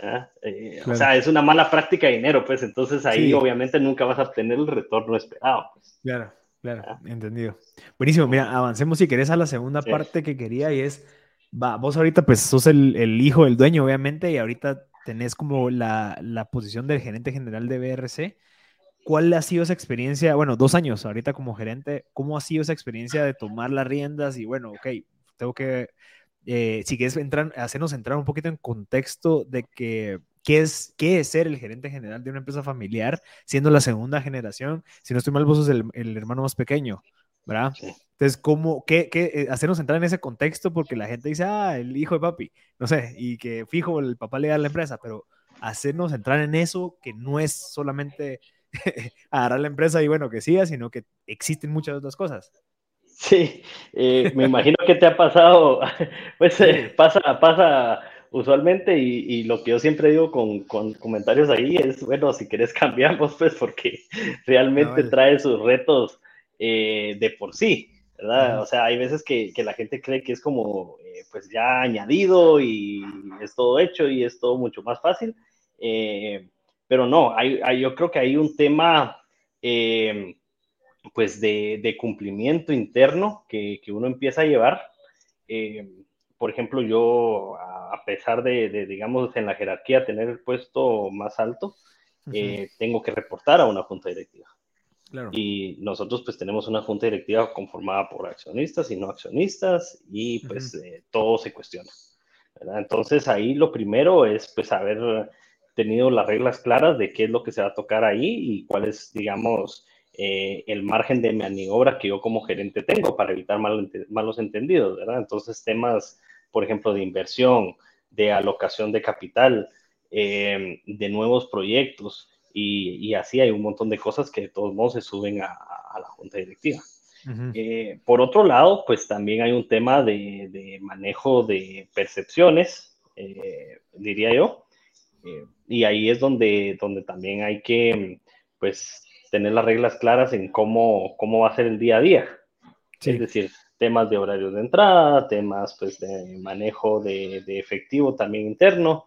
Ah, eh, o sea, es una mala práctica de dinero, pues entonces ahí obviamente nunca vas a obtener el retorno esperado. Pues. Claro, claro, ah. entendido. Buenísimo, mira, avancemos si querés a la segunda parte que quería y es, va, vos ahorita pues sos el, el hijo del dueño, obviamente, y ahorita tenés como la, la, posición del gerente general de BRC. ¿Cuál ha sido esa experiencia? Bueno, dos años ahorita como gerente, ¿cómo ha sido esa experiencia de tomar las riendas? Y bueno, ok, tengo que, eh, si quieres entrar, hacernos entrar un poquito en contexto de que, ¿qué es, qué es ser el gerente general de una empresa familiar, siendo la segunda generación? Si no estoy mal, vos sos el, el hermano más pequeño, ¿verdad? Entonces, ¿cómo, qué, qué, eh, hacernos entrar en ese contexto? Porque la gente dice, ah, el hijo de papi, no sé, y que fijo el papá le da la empresa, pero hacernos entrar en eso que no es solamente (laughs) agarrar la empresa y bueno, que siga, sino que existen muchas otras cosas. Sí, eh, me imagino que te ha pasado, (laughs) pues eh, pasa, pasa usualmente y, lo que yo siempre digo con, con, comentarios ahí es, bueno, si quieres (laughs) cambiamos, pues porque realmente trae sus retos eh, de por sí, ¿verdad? O sea, hay veces que, que la gente cree que es como, eh, pues ya añadido y es todo hecho y es todo mucho más fácil, eh, pero no, hay, yo creo que hay un tema, pues, de, de, cumplimiento interno que, que, uno empieza a llevar. por ejemplo, yo, a pesar de, de, digamos, en la jerarquía tener el puesto más alto, tengo que reportar a una junta directiva. Y nosotros pues tenemos una junta directiva conformada por accionistas y no accionistas y pues eh, todo se cuestiona. Entonces ahí lo primero es pues haber tenido las reglas claras de qué es lo que se va a tocar ahí y cuál es, digamos, eh, el margen de maniobra que yo como gerente tengo para evitar malos entendidos, ¿verdad? Entonces temas, por ejemplo, de inversión, de alocación de capital, eh, de nuevos proyectos, y, así hay un montón de cosas que de todos modos se suben a, la junta directiva. Eh, por otro lado, pues también hay un tema de, manejo de percepciones, eh, diría yo, eh, y ahí es donde, donde también hay que, pues, tener las reglas claras en cómo, cómo va a ser el día a día. Es decir, temas de horarios de entrada, temas, pues, de manejo de, de efectivo también interno,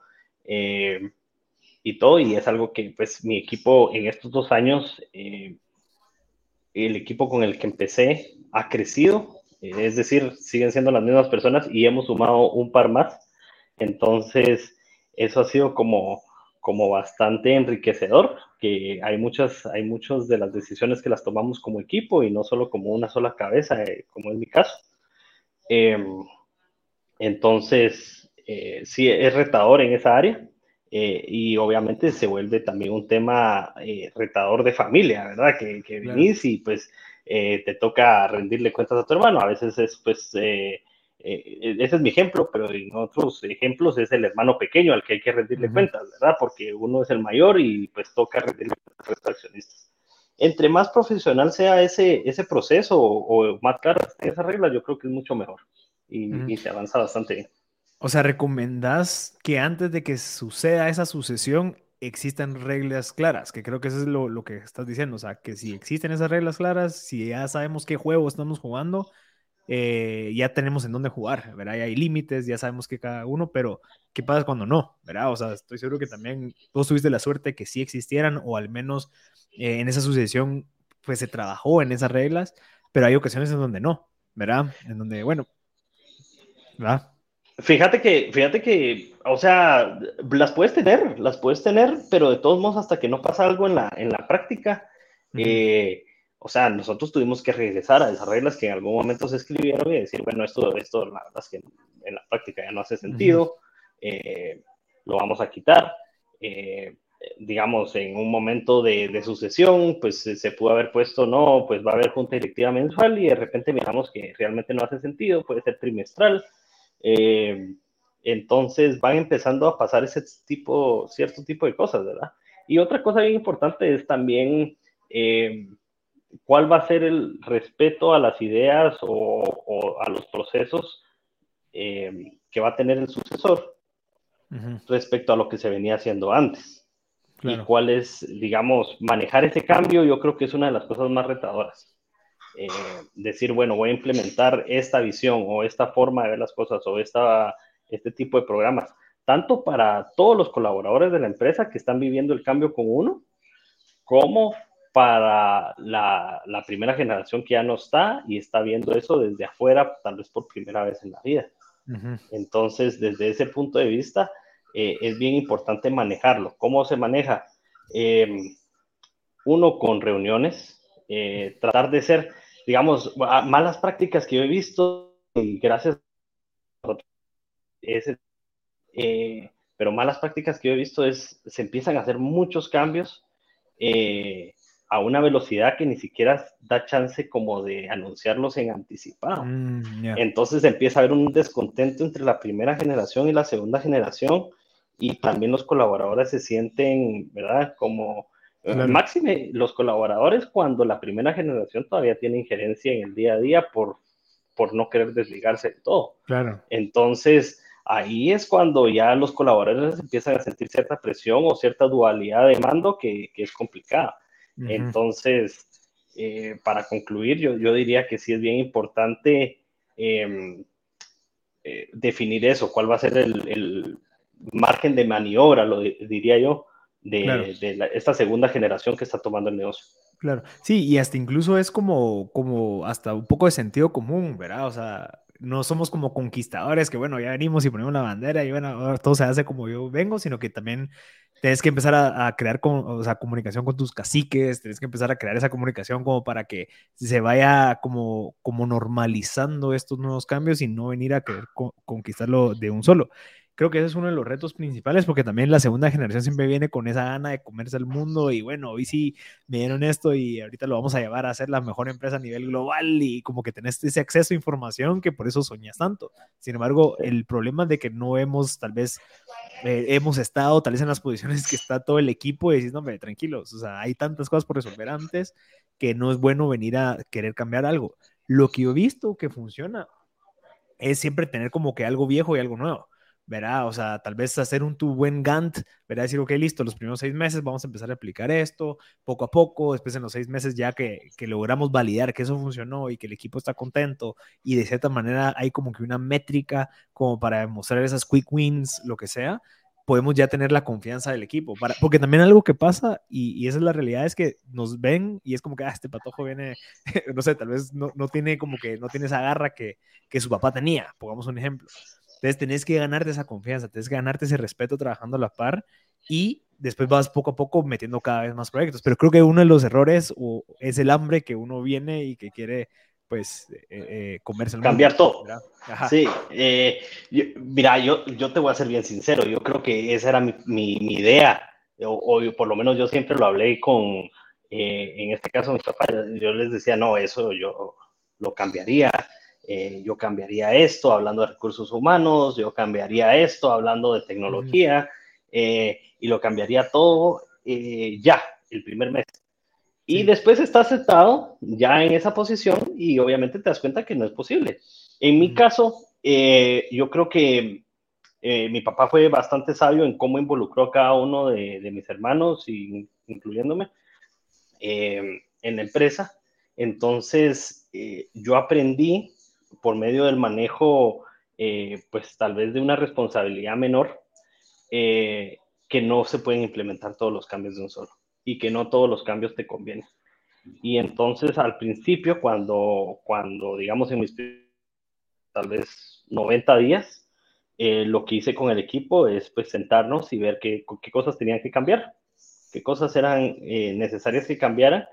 y todo, y es algo que pues mi equipo en estos dos años, eh, el equipo con el que empecé ha crecido, eh, es decir, siguen siendo las mismas personas y hemos sumado un par más, entonces eso ha sido como, como bastante enriquecedor, que hay muchas, hay muchas de las decisiones que las tomamos como equipo y no solo como una sola cabeza, eh, como es mi caso. Em, entonces, sí, es retador en esa área, eh, y obviamente se vuelve también un tema eh, retador de familia, ¿verdad? Que, que venís y pues eh, te toca rendirle cuentas a tu hermano. A veces es pues, ese es mi ejemplo, pero en otros ejemplos es el hermano pequeño al que hay que rendirle cuentas, ¿verdad? Porque uno es el mayor y pues toca rendirle cuentas a los accionistas. Entre más profesional sea ese, ese proceso o, más claras esas reglas, yo creo que es mucho mejor y, y se avanza bastante bien. O sea, ¿recomendás que antes de que suceda esa sucesión existan reglas claras? Que creo que eso es lo, lo, que estás diciendo. O sea, que si existen esas reglas claras, si ya sabemos qué juego estamos jugando, eh, ya tenemos en dónde jugar, ¿verdad? Ya hay límites, ya sabemos que cada uno, pero ¿qué pasa cuando no? ¿Verdad? O sea, estoy seguro que también vos tuviste la suerte que sí existieran, o al menos eh, en esa sucesión, pues se trabajó en esas reglas, pero hay ocasiones en donde no, ¿verdad? En donde, bueno, ¿verdad? Fíjate que, fíjate que, o sea, las puedes tener, las puedes tener, pero de todos modos, hasta que no pasa algo en la, en la práctica, eh, o sea, nosotros tuvimos que regresar a esas reglas que en algún momento se escribieron y decir, bueno, esto, esto la verdad es que en la práctica ya no hace sentido, eh, lo vamos a quitar. Eh, digamos, en un momento de, de sucesión, pues se pudo haber puesto, no, pues va a haber junta directiva mensual y de repente miramos que realmente no hace sentido, puede ser trimestral. Eh, entonces van empezando a pasar ese tipo, cierto tipo de cosas, ¿verdad? Y otra cosa bien importante es también eh, cuál va a ser el respeto a las ideas o, a los procesos eh, que va a tener el sucesor respecto a lo que se venía haciendo antes. Y cuál es, digamos, manejar ese cambio, yo creo que es una de las cosas más retadoras. Eh, decir, bueno, voy a implementar esta visión o esta forma de ver las cosas o esta, este tipo de programas, tanto para todos los colaboradores de la empresa que están viviendo el cambio con uno, como para la, la primera generación que ya no está y está viendo eso desde afuera, tal vez por primera vez en la vida. Entonces, desde ese punto de vista, eh, es bien importante manejarlo. ¿Cómo se maneja? Em, uno con reuniones, eh, tratar de ser digamos, malas prácticas que yo he visto, y gracias a ese, eh, pero malas prácticas que yo he visto es, se empiezan a hacer muchos cambios eh, a una velocidad que ni siquiera da chance como de anunciarlos en anticipado. Mm, Entonces empieza a haber un descontento entre la primera generación y la segunda generación y también los colaboradores se sienten, ¿verdad? Como Máxime, los colaboradores cuando la primera generación todavía tiene injerencia en el día a día por, por no querer desligarse de todo. Claro. Entonces, ahí es cuando ya los colaboradores empiezan a sentir cierta presión o cierta dualidad de mando que, que es complicada. Entonces, eh, para concluir, yo, yo, diría que sí es bien importante em, eh, definir eso, cuál va a ser el, el margen de maniobra, lo diría yo, de, esta segunda generación que está tomando el negocio. Claro, sí, y hasta incluso es como, como hasta un poco de sentido común, ¿verdad? O sea, no somos como conquistadores que, bueno, ya venimos y ponemos la bandera y bueno, todo se hace como yo vengo, sino que también tienes que empezar a, crear o sea, comunicación con tus caciques, tienes que empezar a crear esa comunicación como para que se vaya como, como normalizando estos nuevos cambios y no venir a querer conquistarlo de un solo creo que ese es uno de los retos principales, porque también la segunda generación siempre viene con esa gana de comerse el mundo y bueno, hoy sí me dieron esto y ahorita lo vamos a llevar a ser la mejor empresa a nivel global y como que tenés ese acceso a información que por eso soñas tanto. Sin embargo, el problema es de que no hemos, tal vez, eh, hemos estado tal vez en las posiciones que está todo el equipo y decís, no, hombre, tranquilos, o sea, hay tantas cosas por resolver antes que no es bueno venir a querer cambiar algo. Lo que yo he visto que funciona es siempre tener como que algo viejo y algo nuevo verá, o sea, tal vez hacer un tu buen Gantt, verá, decir, ok, listo, los primeros seis meses vamos a empezar a aplicar esto, poco a poco, después en los seis meses ya que, que logramos validar que eso funcionó y que el equipo está contento y de cierta manera hay como que una métrica como para demostrar esas quick wins, lo que sea, podemos ya tener la confianza del equipo. Para, porque también algo que pasa, y, y, esa es la realidad, es que nos ven y es como que, ah, este patojo viene, (laughs) no sé, tal vez no, no, tiene como que, no tiene esa garra que, que su papá tenía, pongamos un ejemplo. Entonces tenés que ganarte esa confianza, tenés que ganarte ese respeto trabajando a la par y después vas poco a poco metiendo cada vez más proyectos. Pero creo que uno de los errores es el hambre que uno viene y que quiere pues eh, eh comerse el Cambiar todo. Sí, eh, mira, yo, yo te voy a ser bien sincero, yo creo que esa era mi, mi, idea, o, por lo menos yo siempre lo hablé con, eh, en este caso mis papás, yo les decía, no, eso yo lo cambiaría, eh, yo cambiaría esto hablando de recursos humanos, yo cambiaría esto hablando de tecnología, eh, y lo cambiaría todo eh, ya, el primer mes. Y después estás sentado ya en esa posición y obviamente te das cuenta que no es posible. En mi caso, yo creo que eh, mi papá fue bastante sabio en cómo involucró a cada uno de, mis hermanos, y, incluyéndome, eh, en la empresa. Entonces, eh, yo aprendí por medio del manejo, pues tal vez de una responsabilidad menor, que no se pueden implementar todos los cambios de un solo y que no todos los cambios te convienen. Y entonces al principio, cuando, cuando digamos en mis tal vez 90 días, eh, lo que hice con el equipo es pues sentarnos y ver qué, qué cosas tenían que cambiar, qué cosas eran eh, necesarias que cambiaran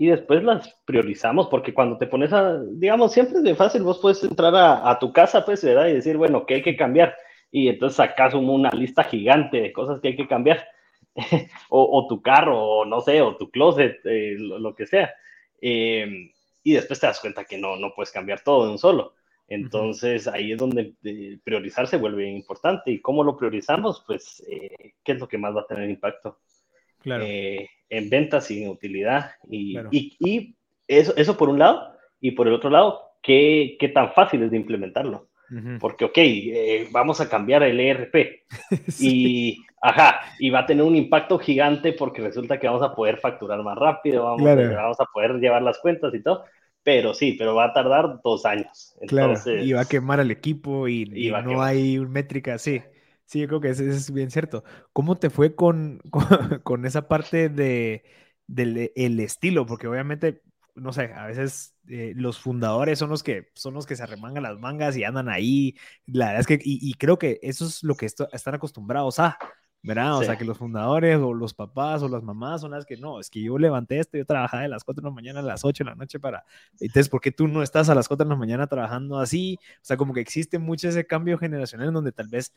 y después las priorizamos, porque cuando te pones a, digamos, siempre es de fácil, vos puedes entrar a, a, tu casa, pues, ¿verdad? Y decir, bueno, ¿qué hay que cambiar? Y entonces sacas una lista gigante de cosas que hay que cambiar, (laughs) o, o, tu carro, o no sé, o tu closet, eh, lo, lo, que sea. y después te das cuenta que no, no puedes cambiar todo de un solo. Entonces ahí es donde eh, priorizar se vuelve importante. ¿Y cómo lo priorizamos? Pues, eh, ¿qué es lo que más va a tener impacto? Claro. Eh, en ventas y en utilidad. Y, y, eso, eso por un lado. Y por el otro lado, ¿qué, qué tan fácil es de implementarlo? Porque, ok, vamos a cambiar el ERP. (laughs) Y, ajá, y va a tener un impacto gigante porque resulta que vamos a poder facturar más rápido, vamos, vamos a poder llevar las cuentas y todo pero sí, pero va a tardar dos años. Entonces, y va a quemar al equipo y, no hay métrica, sí. Sí, yo creo que eso, es bien cierto. ¿Cómo te fue con, (laughs) con, esa parte de, del el estilo? Porque obviamente, no sé, a veces eh, los fundadores son los que son los que se arremangan las mangas y andan ahí. La verdad es que, y, creo que eso es lo que están acostumbrados a. ¿verdad? O sea, que los fundadores o los papás o las mamás son las que no, es que yo levanté esto, yo trabajaba de las 4 de la mañana a las 8 de la noche para... Entonces, ¿por qué tú no estás a las 4 de la mañana trabajando así? O sea, como que existe mucho ese cambio generacional en donde tal vez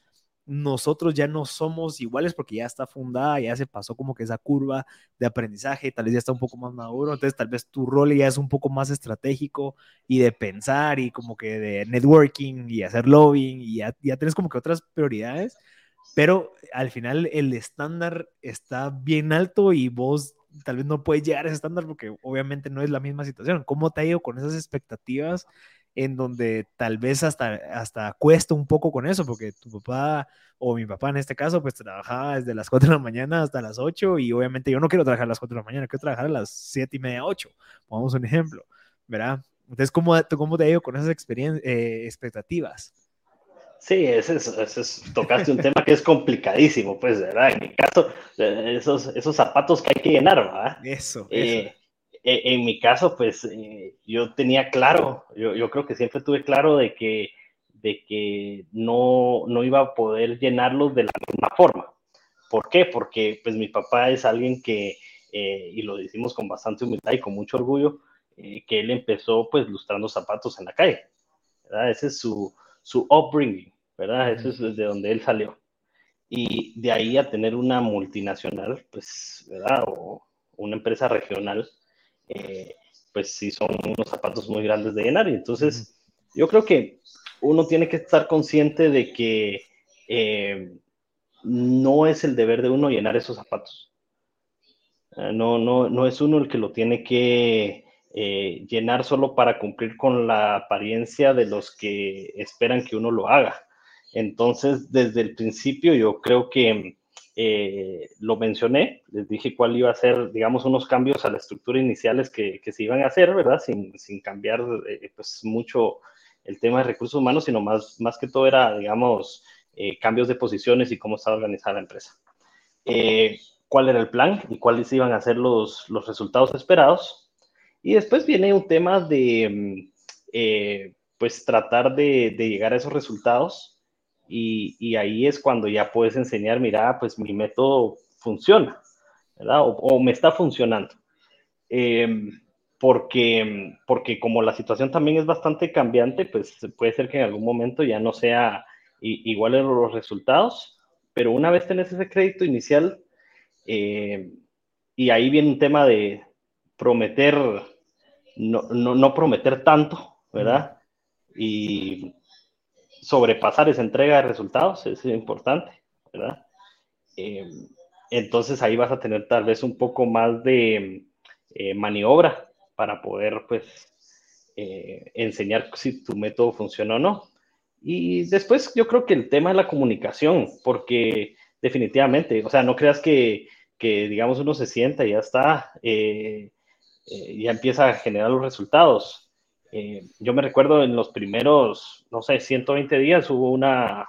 nosotros ya no somos iguales porque ya está fundada, ya se pasó como que esa curva de aprendizaje, tal vez ya está un poco más maduro, entonces tal vez tu rol ya es un poco más estratégico y de pensar y como que de networking y hacer lobbying y ya, ya tienes como que otras prioridades pero al final el estándar está bien alto y vos tal vez no puedes llegar a ese estándar porque obviamente no es la misma situación. ¿Cómo te ha ido con esas expectativas en donde tal vez hasta, hasta cuesta un poco con eso? Porque tu papá o mi papá en este caso pues trabajaba desde las 4 de la mañana hasta las 8 y obviamente yo no quiero trabajar a las 4 de la mañana, quiero trabajar a las 7 y media, 8. Pongamos un ejemplo, ¿verdad? Entonces, ¿cómo, cómo te ha ido con esas eh, expectativas? Sí, ese es, tocaste un tema que es complicadísimo, pues, ¿verdad? En mi caso, eh, esos, esos zapatos que hay que llenar, ¿verdad? Eso. Eh, eh, en mi caso, pues, yo tenía claro, yo, creo que siempre tuve claro de que, de que no, no iba a poder llenarlos de la misma forma. ¿Por qué? Porque, pues, mi papá es alguien que, y lo decimos con bastante humildad y con mucho orgullo, que él empezó, pues, lustrando zapatos en la calle, ¿verdad? Ese es su su upbringing. ¿verdad? Eso es desde donde él salió. Y de ahí a tener una multinacional, pues, ¿verdad? O una empresa regional, eh, pues sí son unos zapatos muy grandes de llenar. Y entonces, yo creo que uno tiene que estar consciente de que eh, no es el deber de uno llenar esos zapatos. Eh, no, no, no es uno el que lo tiene que llenar solo para cumplir con la apariencia de los que esperan que uno lo haga. Entonces, desde el principio yo creo que eh, lo mencioné, les dije cuál iba a ser, digamos, unos cambios a la estructura iniciales que, se iban a hacer, ¿verdad? Sin, sin cambiar eh, pues mucho el tema de recursos humanos, sino más, más que todo era, digamos, eh, cambios de posiciones y cómo estaba organizada la empresa. cuál era el plan y cuáles iban a ser los, los resultados esperados. Y después viene un tema de, mm, pues, tratar de, de llegar a esos resultados y, ahí es cuando ya puedes enseñar, mira, pues mi método funciona, ¿verdad? O, me está funcionando. Em, porque, porque como la situación también es bastante cambiante, pues puede ser que en algún momento ya no sea igual en los resultados, pero una vez tenés ese crédito inicial, eh, y ahí viene un tema de prometer, no, no, no prometer tanto, ¿verdad? Y sobrepasar esa entrega de resultados, es importante, ¿verdad? Eh, entonces ahí vas a tener tal vez un poco más de eh, maniobra para poder, pues, eh, enseñar si tu método funciona o no. Y después yo creo que el tema es la comunicación, porque definitivamente, o sea, no creas que, que digamos, uno se sienta y ya está, eh, ya empieza a generar los resultados. Eh, yo me recuerdo en los primeros, no sé, 120 días hubo una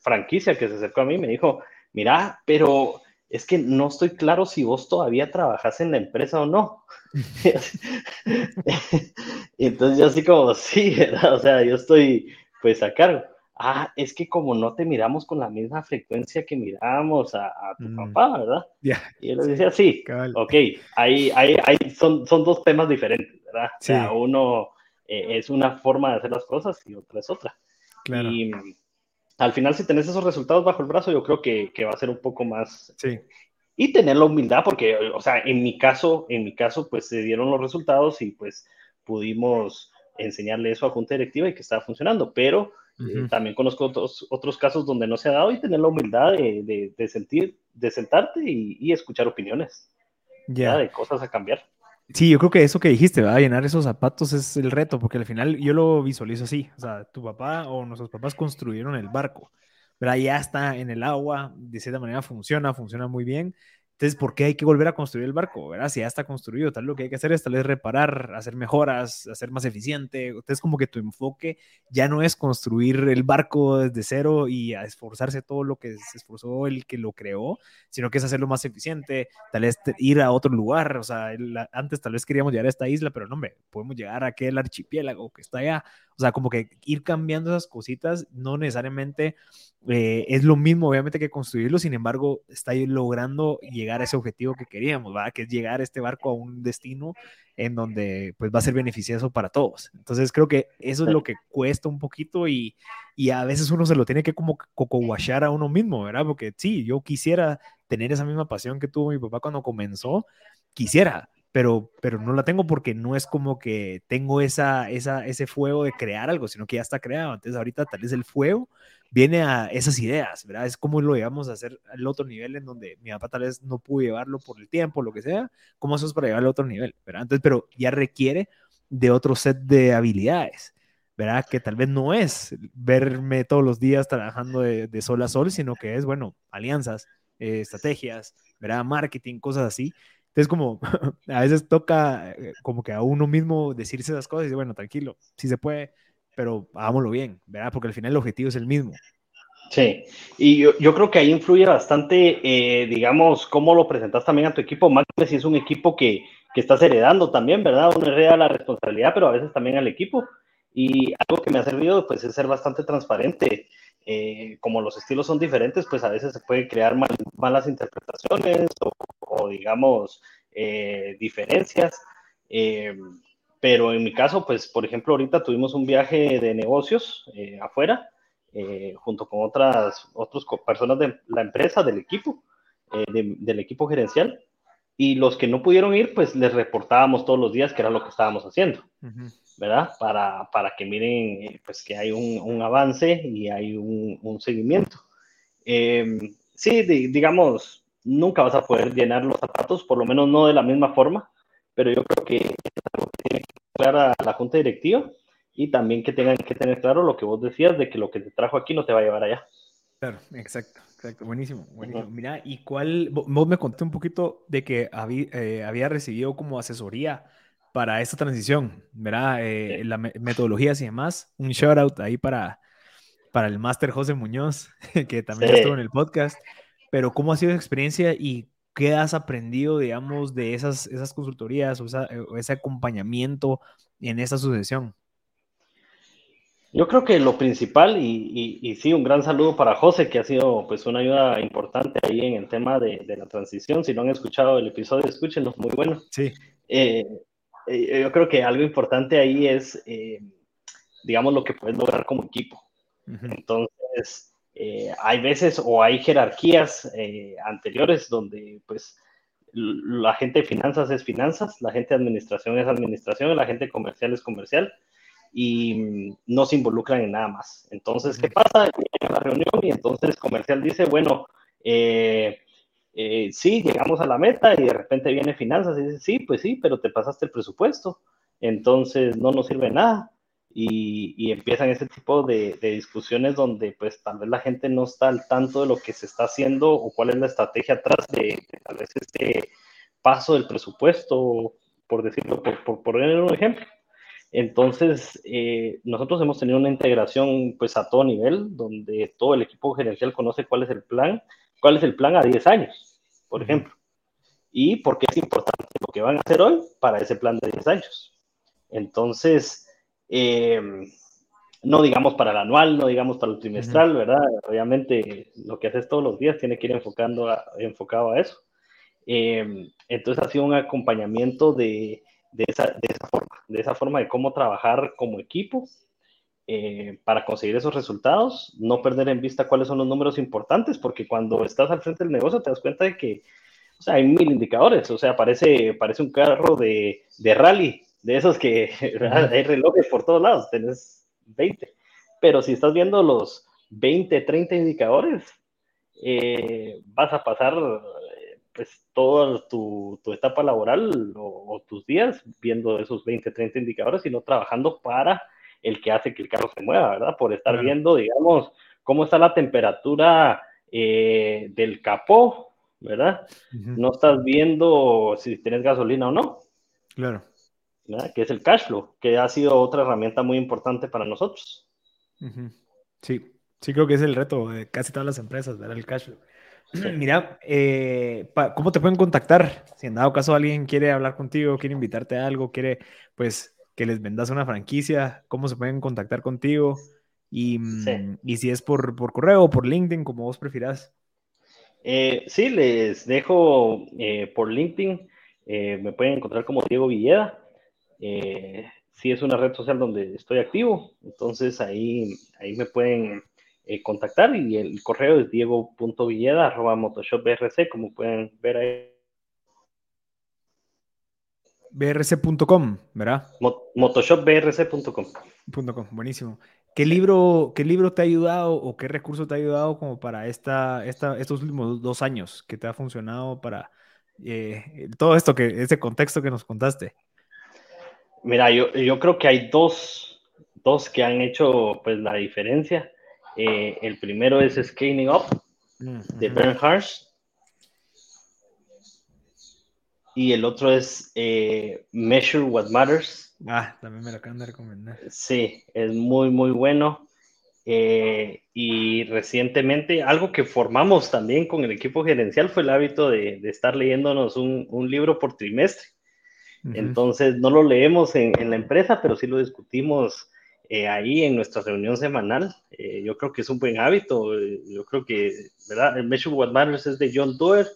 franquicia que se acercó a mí y me dijo, mira, pero es que no estoy claro si vos todavía trabajas en la empresa o no. (laughs) (laughs) Entonces yo así como, sí, o sea, yo estoy pues a cargo. Ah, es que como no te miramos con la misma frecuencia que miramos a, tu mm. papá, ¿verdad? (laughs) Y él le decía, sí, ok, ahí, ahí, son, son dos temas diferentes, ¿verdad? O sea, uno eh, es una forma de hacer las cosas y otra es otra. Claro. Y al final, si tenés esos resultados bajo el brazo, yo creo que, que va a ser un poco más... Sí. Y tener la humildad, porque, o sea, en mi caso, en mi caso, pues se dieron los resultados y pues pudimos enseñarle eso a junta directiva y que estaba funcionando, pero eh, también conozco otros, otros casos donde no se ha dado y tener la humildad de, de, sentir, de sentarte y, escuchar opiniones, ya, de cosas a cambiar. Sí, yo creo que eso que dijiste, va a llenar esos zapatos es el reto, porque al final yo lo visualizo así, o sea, tu papá o nuestros papás construyeron el barco, pero ya está en el agua, de cierta manera funciona, funciona muy bien, entonces, ¿por qué hay que volver a construir el barco? ¿verdad? Si ya está construido, tal lo que hay que hacer es tal vez reparar, hacer mejoras, hacer más eficiente. Entonces, como que tu enfoque ya no es construir el barco desde cero y a esforzarse todo lo que se esforzó el que lo creó, sino que es hacerlo más eficiente, tal vez ir a otro lugar. O sea, antes tal vez queríamos llegar a esta isla, pero no, hombre, podemos llegar a aquel archipiélago que está allá. O sea, como que ir cambiando esas cositas no necesariamente eh, es lo mismo, obviamente, que construirlo, sin embargo, está logrando llegar a ese objetivo que queríamos, ¿verdad? Que es llegar a este barco a un destino en donde pues va a ser beneficioso para todos. Entonces creo que eso es lo que cuesta un poquito y, y a veces uno se lo tiene que como coco a uno mismo, ¿verdad? Porque sí, yo quisiera tener esa misma pasión que tuvo mi papá cuando comenzó, quisiera, pero, pero no la tengo porque no es como que tengo esa, esa, ese fuego de crear algo, sino que ya está creado. Entonces ahorita tal vez el fuego viene a esas ideas, ¿verdad? Es como lo llevamos a hacer al otro nivel en donde mi papá tal vez no pudo llevarlo por el tiempo, lo que sea, ¿cómo hacemos para llevarlo a otro nivel, ¿verdad? Entonces, pero ya requiere de otro set de habilidades, ¿verdad? Que tal vez no es verme todos los días trabajando de, sol a sol, sino que es, bueno, alianzas, eh, estrategias, ¿verdad? Marketing, cosas así. Entonces, como (laughs) a veces toca eh, como que a uno mismo decirse esas cosas y decir, bueno, tranquilo, sí se puede, pero hagámoslo bien, ¿verdad? Porque al final el objetivo es el mismo. Sí, y yo, yo creo que ahí influye bastante, eh, digamos, cómo lo presentas también a tu equipo. Más si es un equipo que, que estás heredando también, ¿verdad? Uno hereda la responsabilidad, pero a veces también al equipo. Y algo que me ha servido, pues, es ser bastante transparente. Eh, como los estilos son diferentes, pues a veces se pueden crear malas interpretaciones o, digamos, eh, diferencias. Eh, pero en mi caso, pues, por ejemplo, ahorita tuvimos un viaje de negocios afuera, junto con otras, otras personas de la empresa, del equipo, del equipo gerencial. Y los que no pudieron ir, pues les reportábamos todos los días que era lo que estábamos haciendo. ¿verdad? Para, para que miren eh, pues que hay un, un avance y hay un, un seguimiento. Eh, sí, digamos, nunca vas a poder llenar los zapatos, por lo menos no de la misma forma, pero yo creo que clara la junta directiva y también que tengan que tener claro lo que vos decías de que lo que te trajo aquí no te va a llevar allá. Claro, exacto, exacto, buenísimo, buenísimo. Mira, ¿y cuál, vos me conté un poquito de que había, eh, había recibido como asesoría para esta transición, ¿verdad? Eh, la metodologías y demás. Un shout out ahí para, para el máster José Muñoz, (laughs) que también estuvo en el podcast. Pero, ¿cómo ha sido la experiencia y qué has aprendido, digamos, de esas, esas consultorías o, ese acompañamiento en esta sucesión? Yo creo que lo principal, y, y, sí, un gran saludo para José, que ha sido pues una ayuda importante ahí en el tema de, de la transición. Si no han escuchado el episodio, escúchenlo, muy bueno. Sí. Eh, eh, yo creo que algo importante ahí es, eh, digamos, lo que puedes lograr como equipo. Entonces, eh, hay veces o hay jerarquías anteriores donde, pues, la gente de finanzas es finanzas, la gente de administración es administración, la gente comercial es comercial y mm, no se involucran en nada más. Entonces, ¿qué pasa? en la reunión y entonces comercial dice, bueno, eh, eh, sí, llegamos a la meta y de repente viene finanzas y dice, sí, pues sí, pero te pasaste el presupuesto, entonces no nos sirve nada. Y, empiezan ese tipo de, discusiones donde pues tal vez la gente no está al tanto de lo que se está haciendo o cuál es la estrategia atrás de, tal vez este paso del presupuesto, por decirlo, por, por poner un ejemplo. Entonces, eh, nosotros hemos tenido una integración pues a todo nivel, donde todo el equipo gerencial conoce cuál es el plan, cuál es el plan a 10 años, por ejemplo, y por qué es importante lo que van a hacer hoy para ese plan de 10 años. Entonces, eh, no digamos para el anual, no digamos para el trimestral, ¿verdad? Obviamente lo que haces todos los días tiene que ir enfocando enfocado a eso. Eh, entonces ha sido un acompañamiento de de esa, de esa forma, de esa forma de cómo trabajar como equipo eh, para conseguir esos resultados, no perder en vista cuáles son los números importantes, porque cuando estás al frente del negocio te das cuenta de que o sea, hay mil indicadores, o sea, parece, parece un carro de, de rally, de esos que (laughs) hay relojes por todos lados, tenés 20, pero si estás viendo los 20, 30 indicadores, eh, vas a pasar pues toda tu, tu etapa laboral o, tus días viendo esos 20, 30 indicadores, sino trabajando para el que hace que el carro se mueva, ¿verdad? Por estar viendo, digamos, cómo está la temperatura eh, del capó, ¿verdad? No estás viendo si tienes gasolina o no. Claro. ¿Verdad? Que es el cash flow, que ha sido otra herramienta muy importante para nosotros. Sí, sí creo que es el reto de casi todas las empresas, ¿verdad? El cash flow. (clears throat) Mira, eh, ¿cómo te pueden contactar? Si en dado caso alguien quiere hablar contigo, quiere invitarte a algo, quiere pues que les vendas una franquicia, ¿cómo se pueden contactar contigo? Y, mm, si es por, correo o por LinkedIn, como vos prefieras. Eh, sí, les dejo eh, por LinkedIn. me pueden encontrar como Diego Villeda. Sí, es una red social donde estoy activo. Entonces ahí, ahí me pueden eh, contactar y el correo es diego.villeda.motoshopbrc, como pueden ver ahí. brc.com, ¿verdad? motoshopbrc.com. buenísimo. ¿Qué libro, ¿Qué libro te ha ayudado o qué recurso te ha ayudado como para esta, esta, estos últimos dos años que te ha funcionado para eh, todo esto, que ese contexto que nos contaste? Mira, yo, yo creo que hay dos, dos que han hecho pues la diferencia. Eh, el primero es Scaling Up de Bernhard. Y el otro es eh, Measure What Matters. Ah, también me lo acaban de recomendar. Sí, es muy, muy bueno. Eh, y recientemente, algo que formamos también con el equipo gerencial fue el hábito de, estar leyéndonos un, libro por trimestre. Entonces, no lo leemos en, en, la empresa, pero sí lo discutimos eh, ahí en nuestra reunión semanal. Eh, yo creo que es un buen hábito. Eh, yo creo que, ¿verdad? El Measure What Matters es de John Doerr.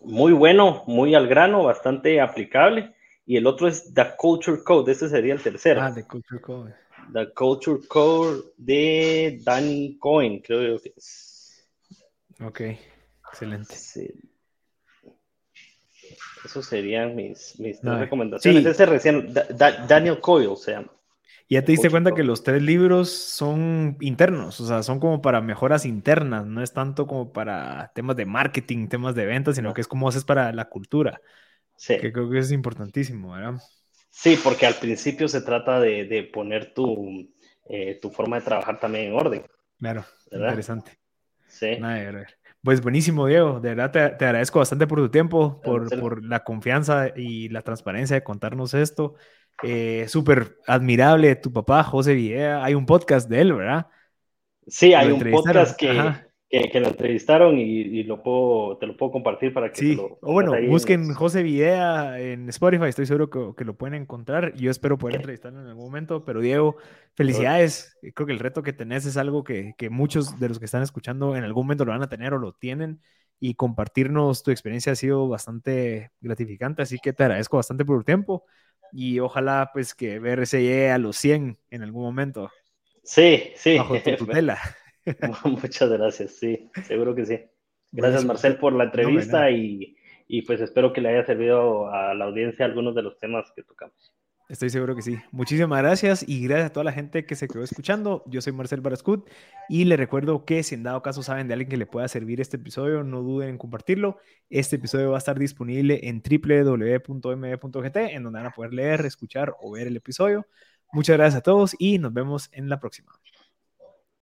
Muy bueno, muy al grano, bastante aplicable. Y el otro es The Culture Code. Este sería el tercero. Ah, The Culture Code. The Culture Code de Danny Cohen, creo que es. Ok, excelente. Sí. Esos serían mis, mis recomendaciones. Ese recién, Daniel Coyle se llama. Ya te diste cuenta que los tres libros son internos, o sea, son como para mejoras internas, no es tanto como para temas de marketing, temas de ventas, sino que es como haces para la cultura. Sí. Que creo que es importantísimo, ¿verdad? Sí, porque al principio se trata de, de poner tu, eh, tu forma de trabajar también en orden. Claro, interesante. Sí. Nada de ver. Pues buenísimo, Diego. De verdad te, agradezco bastante por tu tiempo, por, la confianza y la transparencia de contarnos esto. Eh, Súper admirable tu papá, José Villea. Hay un podcast de él, ¿verdad? Sí, hay un podcast que, que, lo entrevistaron y, lo puedo, te lo puedo compartir para que sí. lo... O bueno, busquen José Videa en Spotify, estoy seguro que, lo pueden encontrar. Yo espero poder entrevistarlo en algún momento, pero Diego, felicidades. Creo que el reto que tenés es algo que, que muchos de los que están escuchando en algún momento lo van a tener o lo tienen y compartirnos tu experiencia ha sido bastante gratificante, así que te agradezco bastante por el tiempo y ojalá pues que BRC llegue a los 100 en algún momento. Sí, sí. Bajo tu (laughs) tutela. (laughs) Muchas gracias, sí, seguro que sí. Gracias, Marcel, por la entrevista y, y, pues espero que le haya servido a la audiencia algunos de los temas que tocamos. Estoy seguro que sí. Muchísimas gracias y gracias a toda la gente que se quedó escuchando. Yo soy Marcel Barascut y le recuerdo que si en dado caso saben de alguien que le pueda servir este episodio, no duden en compartirlo. Este episodio va a estar disponible en www.mb.gt, en donde van a poder leer, escuchar o ver el episodio. Muchas gracias a todos y nos vemos en la próxima.